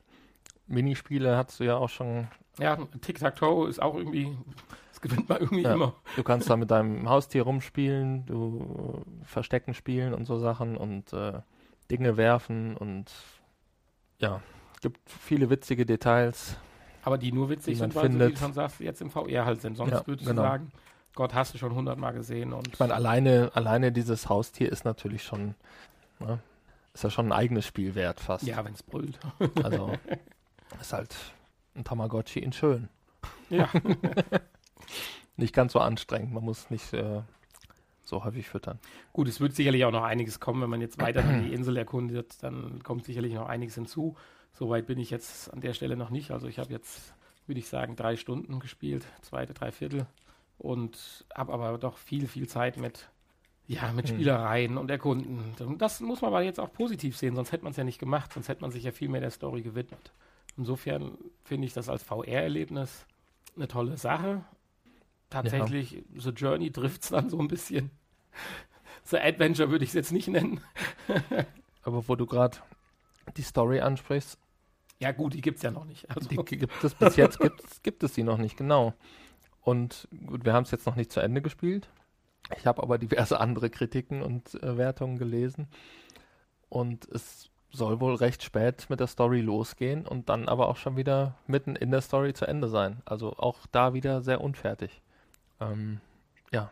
Minispiele, hast du ja auch schon. Ja, Tic-Tac-Toe ist auch irgendwie, (laughs) das gewinnt man irgendwie Ja. immer. Du kannst da mit deinem Haustier rumspielen, du äh, Verstecken spielen und so Sachen und äh, Dinge werfen und ja, es gibt viele witzige Details. Aber die nur witzig Die man sind, weil sie, wie findet. du schon sagst, jetzt im VR halt sind. Sonst Ja, würdest genau. du sagen, Gott, hast du schon hundertmal gesehen. Und Ich meine, alleine, alleine dieses Haustier ist natürlich schon, ne, ist ja schon ein eigenes Spiel wert fast. ja, wenn es brüllt. Also (laughs) ist halt ein Tamagotchi in schön. Ja. (laughs) Nicht ganz so anstrengend, man muss nicht äh, so häufig füttern. Gut, es wird sicherlich auch noch einiges kommen, wenn man jetzt weiter die Insel erkundet, dann kommt sicherlich noch einiges hinzu. Soweit bin ich jetzt an der Stelle noch nicht. Also ich habe jetzt, würde ich sagen, drei Stunden gespielt, zweite, drei Viertel und habe aber doch viel, viel Zeit mit, ja, mit Hm. Spielereien und Erkunden. Und das muss man aber jetzt auch positiv sehen, sonst hätte man es ja nicht gemacht, sonst hätte man sich ja viel mehr der Story gewidmet. Insofern finde ich das als VR-Erlebnis eine tolle Sache. Tatsächlich, The Journey trifft es dann so ein bisschen. The Adventure würde ich es jetzt nicht nennen. (laughs) Aber wo du gerade die Story ansprichst, Ja, gut, die gibt es ja noch nicht. Also, die gibt es bis jetzt gibt, gibt es sie noch nicht, genau. Und gut, wir haben es jetzt noch nicht zu Ende gespielt. Ich habe aber diverse andere Kritiken und äh, Wertungen gelesen. Und es soll wohl recht spät mit der Story losgehen und dann aber auch schon wieder mitten in der Story zu Ende sein. Also auch da wieder sehr unfertig. Ähm, ja.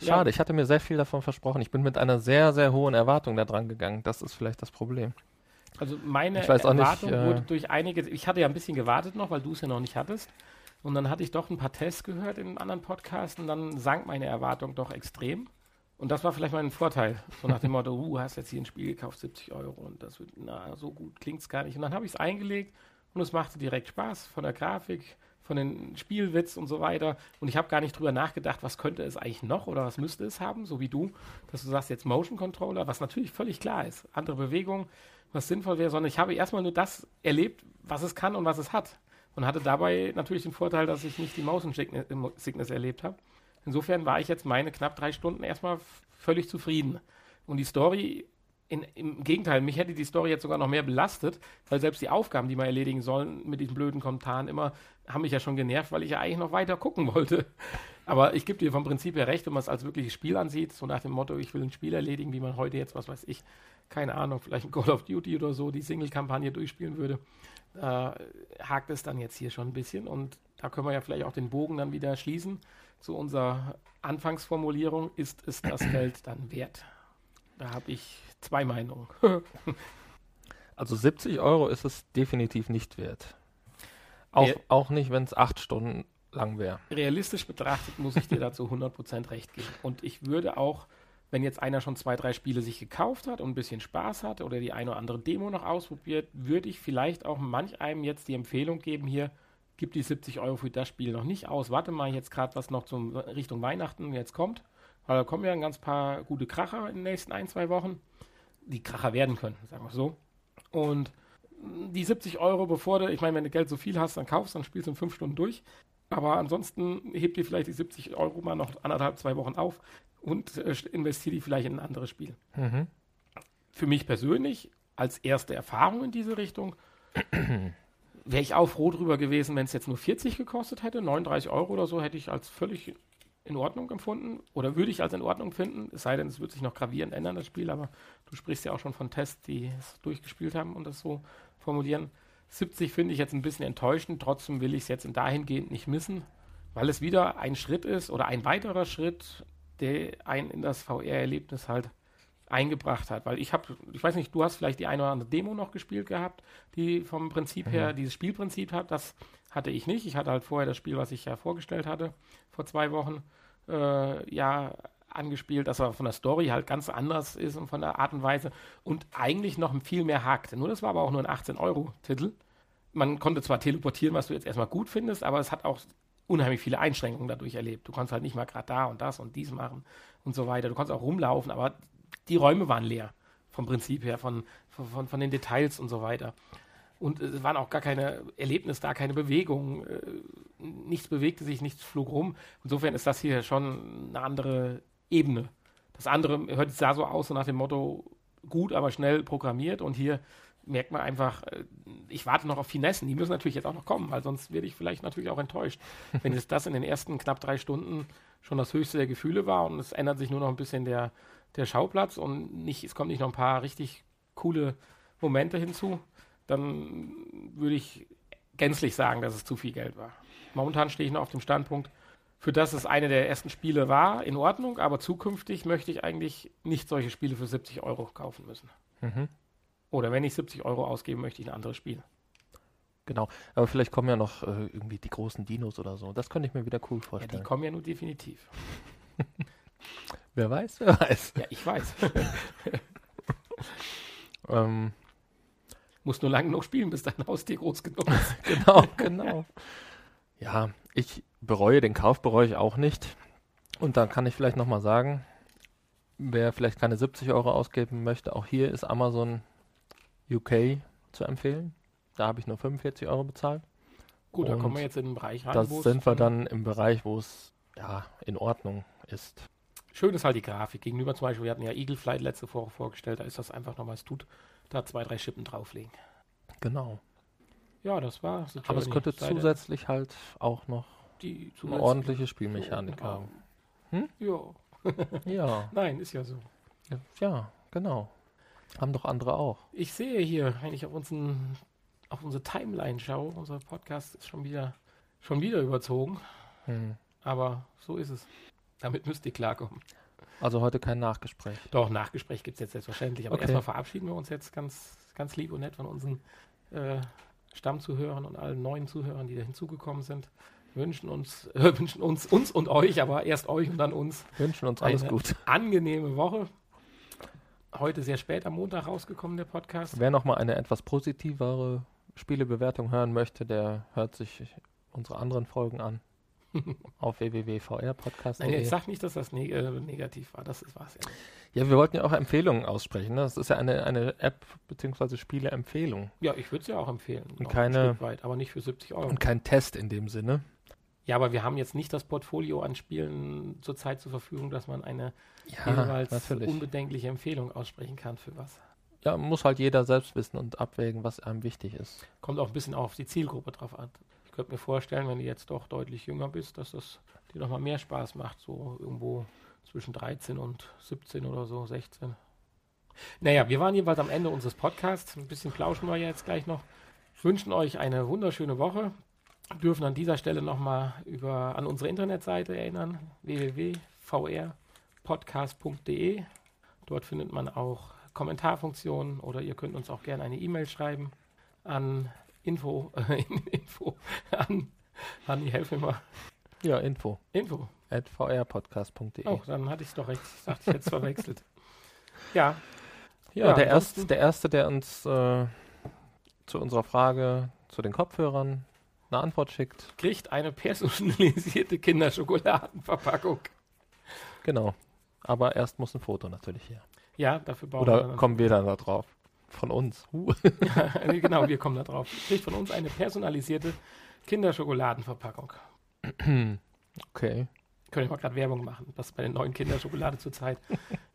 Ja. Schade, ich hatte mir sehr viel davon versprochen. Ich bin mit einer sehr, sehr hohen Erwartung da dran gegangen. Das ist vielleicht das Problem. also meine auch nicht, Erwartung äh, wurde durch einige, ich hatte ja ein bisschen gewartet noch, weil du es ja noch nicht hattest. Und dann hatte ich doch ein paar Tests gehört in einem anderen Podcast und dann sank meine Erwartung doch extrem. Und das war vielleicht mein Vorteil. So nach dem Motto, uh, hast jetzt hier ein Spiel gekauft, 70 Euro und das wird, na, so gut klingt es gar nicht. Und dann habe ich es eingelegt und es machte direkt Spaß von der Grafik, von den Spielwitz und so weiter. Und ich habe gar nicht drüber nachgedacht, was könnte es eigentlich noch oder was müsste es haben, so wie du, dass du sagst jetzt Motion Controller, was natürlich völlig klar ist. Andere Bewegung, was sinnvoll wäre, sondern ich habe erstmal nur das erlebt, was es kann und was es hat. Und hatte dabei natürlich den Vorteil, dass ich nicht die Motion Sickness, äh, Sickness erlebt habe. Insofern war ich jetzt meine knapp drei Stunden erstmal völlig zufrieden. Und die Story, in, im Gegenteil, mich hätte die Story jetzt sogar noch mehr belastet, weil selbst die Aufgaben, die man erledigen sollen, mit diesen blöden Kommentaren immer, haben mich ja schon genervt, weil ich ja eigentlich noch weiter gucken wollte. Aber ich gebe dir vom Prinzip her recht, wenn man es als wirkliches Spiel ansieht, so nach dem Motto, ich will ein Spiel erledigen, wie man heute jetzt, was weiß ich, keine Ahnung, vielleicht ein Call of Duty oder so, die Single-Kampagne durchspielen würde, äh, hakt es dann jetzt hier schon ein bisschen. Und da können wir ja vielleicht auch den Bogen dann wieder schließen zu unserer Anfangsformulierung, ist es das Geld dann wert? Da habe ich zwei Meinungen. (laughs) Also 70 Euro ist es definitiv nicht wert. Auch, Ja. auch nicht, wenn es acht Stunden lang wäre. Realistisch betrachtet muss ich dir dazu 100% recht geben. Und ich würde auch, wenn jetzt einer schon zwei, drei Spiele sich gekauft hat und ein bisschen Spaß hat oder die eine oder andere Demo noch ausprobiert, würde ich vielleicht auch manch einem jetzt die Empfehlung geben, hier, gib die 70 Euro für das Spiel noch nicht aus. Warte mal jetzt gerade, was noch zum Richtung Weihnachten jetzt kommt. Weil da kommen ja ein ganz paar gute Kracher in den nächsten ein, zwei Wochen, die Kracher werden können, sagen wir so. Und die 70 Euro, bevor du, ich meine, wenn du Geld so viel hast, dann kaufst, dann spielst du in fünf Stunden durch. Aber ansonsten hebt dir vielleicht die 70 Euro mal noch anderthalb, zwei Wochen auf und äh, investiere die vielleicht in ein anderes Spiel. Mhm. Für mich persönlich, als erste Erfahrung in diese Richtung, (clears throat) wäre ich auch froh drüber gewesen, wenn es jetzt nur 40 gekostet hätte. 39 Euro oder so hätte ich als völlig in Ordnung empfunden oder würde ich als in Ordnung finden, es sei denn, es wird sich noch gravierend ändern, das Spiel, aber du sprichst ja auch schon von Tests, die es durchgespielt haben und das so formulieren. 70 finde ich jetzt ein bisschen enttäuschend, trotzdem will ich es jetzt in dahingehend nicht missen, weil es wieder ein Schritt ist oder ein weiterer Schritt, der einen in das VR-Erlebnis halt eingebracht hat. Weil ich habe, ich weiß nicht, du hast vielleicht die eine oder andere Demo noch gespielt gehabt, die vom Prinzip her dieses Spielprinzip hat. Das hatte ich nicht. Ich hatte halt vorher das Spiel, was ich ja vorgestellt hatte, vor zwei Wochen, äh, ja, angespielt, dass er von der Story halt ganz anders ist und von der Art und Weise und eigentlich noch viel mehr hakt. Nur das war aber auch nur ein 18-Euro-Titel. man konnte zwar teleportieren, was du jetzt erstmal gut findest, aber es hat auch unheimlich viele Einschränkungen dadurch erlebt. Du konntest halt nicht mal gerade da und das und dies machen und so weiter. Du konntest auch rumlaufen, aber die Räume waren leer vom Prinzip her, von, von, von den Details und so weiter. Und es waren auch gar keine Erlebnisse da, keine Bewegung. Äh, nichts bewegte sich, nichts flog rum. Insofern ist das hier schon eine andere Ebene. Das andere hört sah so aus, so nach dem Motto, gut, aber schnell programmiert. Und hier merkt man einfach, äh, ich warte noch auf Finessen. Die müssen natürlich jetzt auch noch kommen, weil sonst werde ich vielleicht natürlich auch enttäuscht. (laughs) Wenn es das in den ersten knapp drei Stunden schon das höchste der Gefühle war und es ändert sich nur noch ein bisschen der, der Schauplatz und nicht, es kommen nicht noch ein paar richtig coole Momente hinzu, dann würde ich gänzlich sagen, dass es zu viel Geld war. Momentan stehe ich noch auf dem Standpunkt, für das es eine der ersten Spiele war, in Ordnung, aber zukünftig möchte ich eigentlich nicht solche Spiele für 70 Euro kaufen müssen. Mhm. Oder wenn ich 70 Euro ausgebe, möchte ich ein anderes Spiel. Genau, aber vielleicht kommen ja noch äh, irgendwie die großen Dinos oder so. Das könnte ich mir wieder cool vorstellen. Ja, die kommen ja nur definitiv. (laughs) wer weiß, wer weiß. Ja, ich weiß. (laughs) ähm, Muss nur lange noch spielen, bis dein Haustier groß genug (laughs) ist. genau, genau. Ja, ich bereue den Kauf, bereue ich auch nicht. Und dann kann ich vielleicht nochmal sagen, wer vielleicht keine 70 Euro ausgeben möchte, auch hier ist Amazon UK zu empfehlen. Da habe ich nur 45 Euro bezahlt. Gut, da kommen wir jetzt in den Bereich rein. Da sind wir dann im Bereich, wo es ja in Ordnung ist. Schön ist halt die Grafik. Gegenüber zum Beispiel, wir hatten ja Eagle Flight letzte Woche vorgestellt, da ist das einfach nochmal, es tut da zwei, drei Schippen drauflegen. Genau. Ja, das war. Aber es könnte zusätzlich halt auch noch die eine ordentliche Spielmechanik so, haben. Hm? Ja. (laughs) ja. Nein, ist ja so. Ja, ja, genau. Haben doch andere auch. Ich sehe hier, wenn ich auf, unseren, auf unsere Timeline schaue, unser Podcast ist schon wieder, schon wieder überzogen. Hm. Aber so ist es. Damit müsst ihr klarkommen. Also heute kein Nachgespräch. Doch, Nachgespräch gibt es jetzt selbstverständlich. Aber okay. erstmal verabschieden wir uns jetzt ganz, ganz lieb und nett von unseren äh, Stammzuhörern und allen neuen Zuhörern, die da hinzugekommen sind. Wünschen uns, (laughs) äh, wünschen uns, uns und euch, aber erst euch und dann uns. Wünschen uns alles gut. Angenehme Woche heute sehr spät am Montag rausgekommen, der Podcast. Wer nochmal eine etwas positivere Spielebewertung hören möchte, der hört sich unsere anderen Folgen an. (laughs) auf www.vrpodcast. Nein, ich sag nicht, dass das neg äh, negativ war. Das ist was. Ja. ja, wir wollten ja auch Empfehlungen aussprechen. Ne? Das ist ja eine, eine App bzw. Spieleempfehlung. Ja, ich würde es ja auch empfehlen. Und keine, weit, aber nicht für 70 Euro. Und kein Test in dem Sinne. Ja, aber wir haben jetzt nicht das Portfolio an Spielen zurzeit zur Verfügung, dass man eine ja, jeweils natürlich. unbedenkliche Empfehlung aussprechen kann für was. Ja, muss halt jeder selbst wissen und abwägen, was einem wichtig ist. Kommt auch ein bisschen auf die Zielgruppe drauf an. Könnte mir vorstellen, wenn du jetzt doch deutlich jünger bist, dass das dir nochmal mehr Spaß macht, so irgendwo zwischen 13 und 17 oder so, 16. Naja, wir waren jeweils am Ende unseres Podcasts. Ein bisschen plauschen wir jetzt gleich noch. Wünschen euch eine wunderschöne Woche dürfen an dieser Stelle nochmal an unsere Internetseite erinnern, www.vrpodcast.de. Dort findet man auch Kommentarfunktionen oder ihr könnt uns auch gerne eine E-Mail schreiben an info, äh, info an, Hanni, helf mir mal. Ja, info. Info. At vrpodcast.de. Oh, dann hatte ich es doch recht. Ich dachte, ich hätte es verwechselt. (laughs) Ja. Ja, ja der, erst, der Erste, der uns äh, zu unserer Frage zu den Kopfhörern eine Antwort schickt. Kriegt eine personalisierte Kinderschokoladenverpackung. Genau. Aber erst muss ein Foto natürlich her. Ja, dafür brauchen Oder wir dann kommen wir dann da drauf? Von uns. Uh. (laughs) ja, genau, wir kommen da drauf. Kriegt von uns eine personalisierte Kinderschokoladenverpackung. (clears throat) Okay. Können wir mal gerade Werbung machen, dass bei den neuen Kinderschokolade zurzeit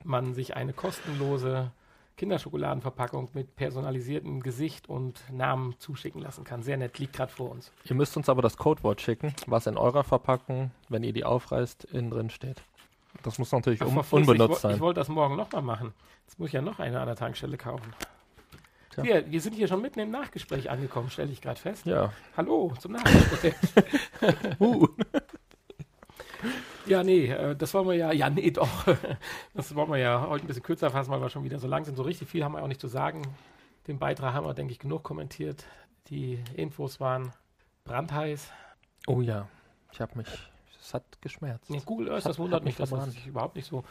man sich eine kostenlose Kinderschokoladenverpackung mit personalisiertem Gesicht und Namen zuschicken lassen kann. Sehr nett, liegt gerade vor uns. Ihr müsst uns aber das Codewort schicken, was in eurer Verpackung, wenn ihr die aufreißt, innen drin steht. Das muss natürlich um, unbenutzt ich, sein. Ich wollte das morgen nochmal machen. Jetzt muss ich ja noch eine an der Tankstelle kaufen. Wir, wir sind hier schon mitten im Nachgespräch angekommen, stelle ich gerade fest. Ja. Hallo zum Nachgespräch. (laughs) uh. Ja, nee, äh, das wollen wir ja, ja, nee, doch. Das wollen wir ja heute ein bisschen kürzer fassen, weil wir schon wieder so lang sind. So richtig viel haben wir auch nicht zu sagen. Den Beitrag haben wir, denke ich, genug kommentiert. Die Infos waren brandheiß. Oh ja, ich habe mich, es hat geschmerzt. Nee, Google Earth, das, wundert mich, das überhaupt nicht so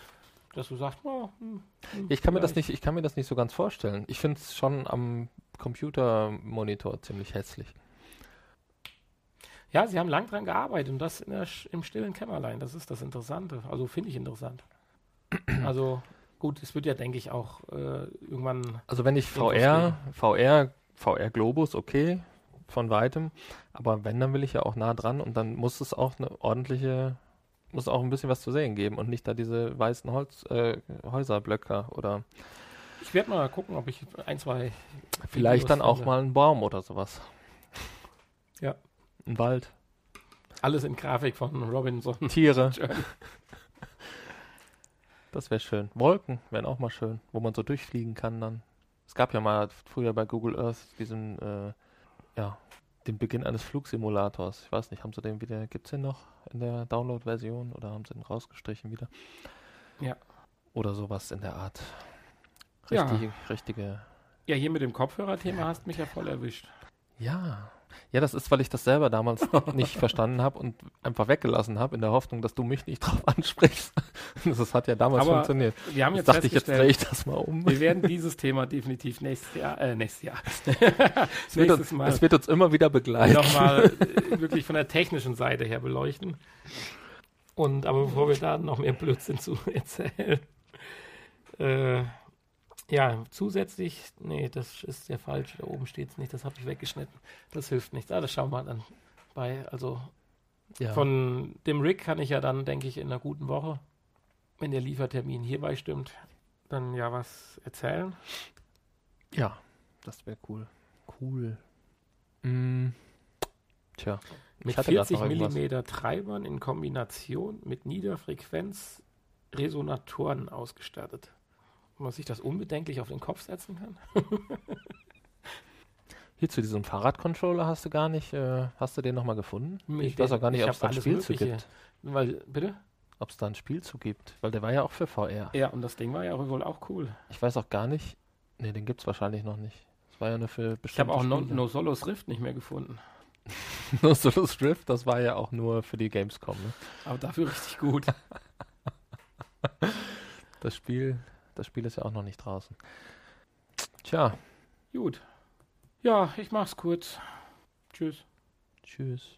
dass du sagst, oh, hm, hm, Ich kann mir das nicht, ich kann mir das nicht so ganz vorstellen. Ich finde es schon am Computermonitor ziemlich hässlich. Ja, sie haben lang dran gearbeitet und das der, im stillen Kämmerlein. Das ist das Interessante. Also finde ich interessant. (clears throat) also gut, es wird ja, denke ich, auch äh, irgendwann. Also wenn ich VR, VR, VR Globus, okay, von weitem, aber wenn, dann will ich ja auch nah dran und dann muss es auch eine ordentliche, muss auch ein bisschen was zu sehen geben und nicht da diese weißen Holz, äh, Häuserblöcke oder Ich werde mal gucken, ob ich ein, zwei. vielleicht Videos dann auch finde. mal ein Baum oder sowas. Ja. Ein Wald, Alles in Grafik von Robinson. Tiere. (laughs) Das wäre schön. Wolken wären auch mal schön, wo man so durchfliegen kann dann. Es gab ja mal früher bei Google Earth diesen, äh, ja, den Beginn eines Flugsimulators. Ich weiß nicht, haben sie den wieder, gibt's den noch in der Download-Version oder haben sie den rausgestrichen wieder? Ja. Oder sowas in der Art. Ja. Richtige, richtige. Ja, hier mit dem Kopfhörerthema hast mich ja voll erwischt. Ja. Ja, das ist, weil ich das selber damals nicht verstanden habe und einfach weggelassen habe, in der Hoffnung, dass du mich nicht (laughs) drauf ansprichst. Das hat ja damals Aber funktioniert. Wir haben Jetzt jetzt dachte ich, jetzt drehe ich das mal um. wir werden dieses Thema definitiv nächstes Jahr, äh, nächstes Jahr, (laughs) Es wird, uns, Mal es wird uns immer wieder begleiten. nochmal äh, (laughs) wirklich von der technischen Seite her beleuchten. Und aber bevor wir da noch mehr Blödsinn zu erzählen, äh, ja, zusätzlich, nee, das ist ja falsch, da oben steht es nicht, das habe ich weggeschnitten. Das hilft nichts. Ah, das schauen wir dann bei. Also Ja. von dem Rig kann ich ja dann, denke ich, in einer guten Woche, wenn der Liefertermin hierbei stimmt, dann ja was erzählen. ja, das wäre cool. Cool. Mm. Tja, Mit hatte grad 40 noch irgendwas. mm Treibern in Kombination mit Niederfrequenz-Resonatoren ausgestattet. Ob man sich das unbedenklich auf den Kopf setzen kann? (laughs) Hier zu diesem Fahrradcontroller hast du gar nicht, äh, hast du den nochmal gefunden? Ich weiß auch gar nicht, Ich ob es da ein Spielzug Mögliche. gibt. Weil, bitte? Ob es da ein Spielzug gibt, weil der war ja auch für VR. Ja, und das Ding war ja wohl auch cool. Ich weiß auch gar nicht, nee, den gibt es wahrscheinlich noch nicht. Das war ja nur für Ich habe bestimmte auch no, no Solos Rift nicht mehr gefunden. (laughs) No Solos Rift, das war ja auch nur für die Gamescom. Ne? Aber dafür richtig gut. (laughs) Das Spiel, das Spiel ist ja auch noch nicht draußen. Tja, gut. Ja, ich mach's kurz. Tschüss. tschüss.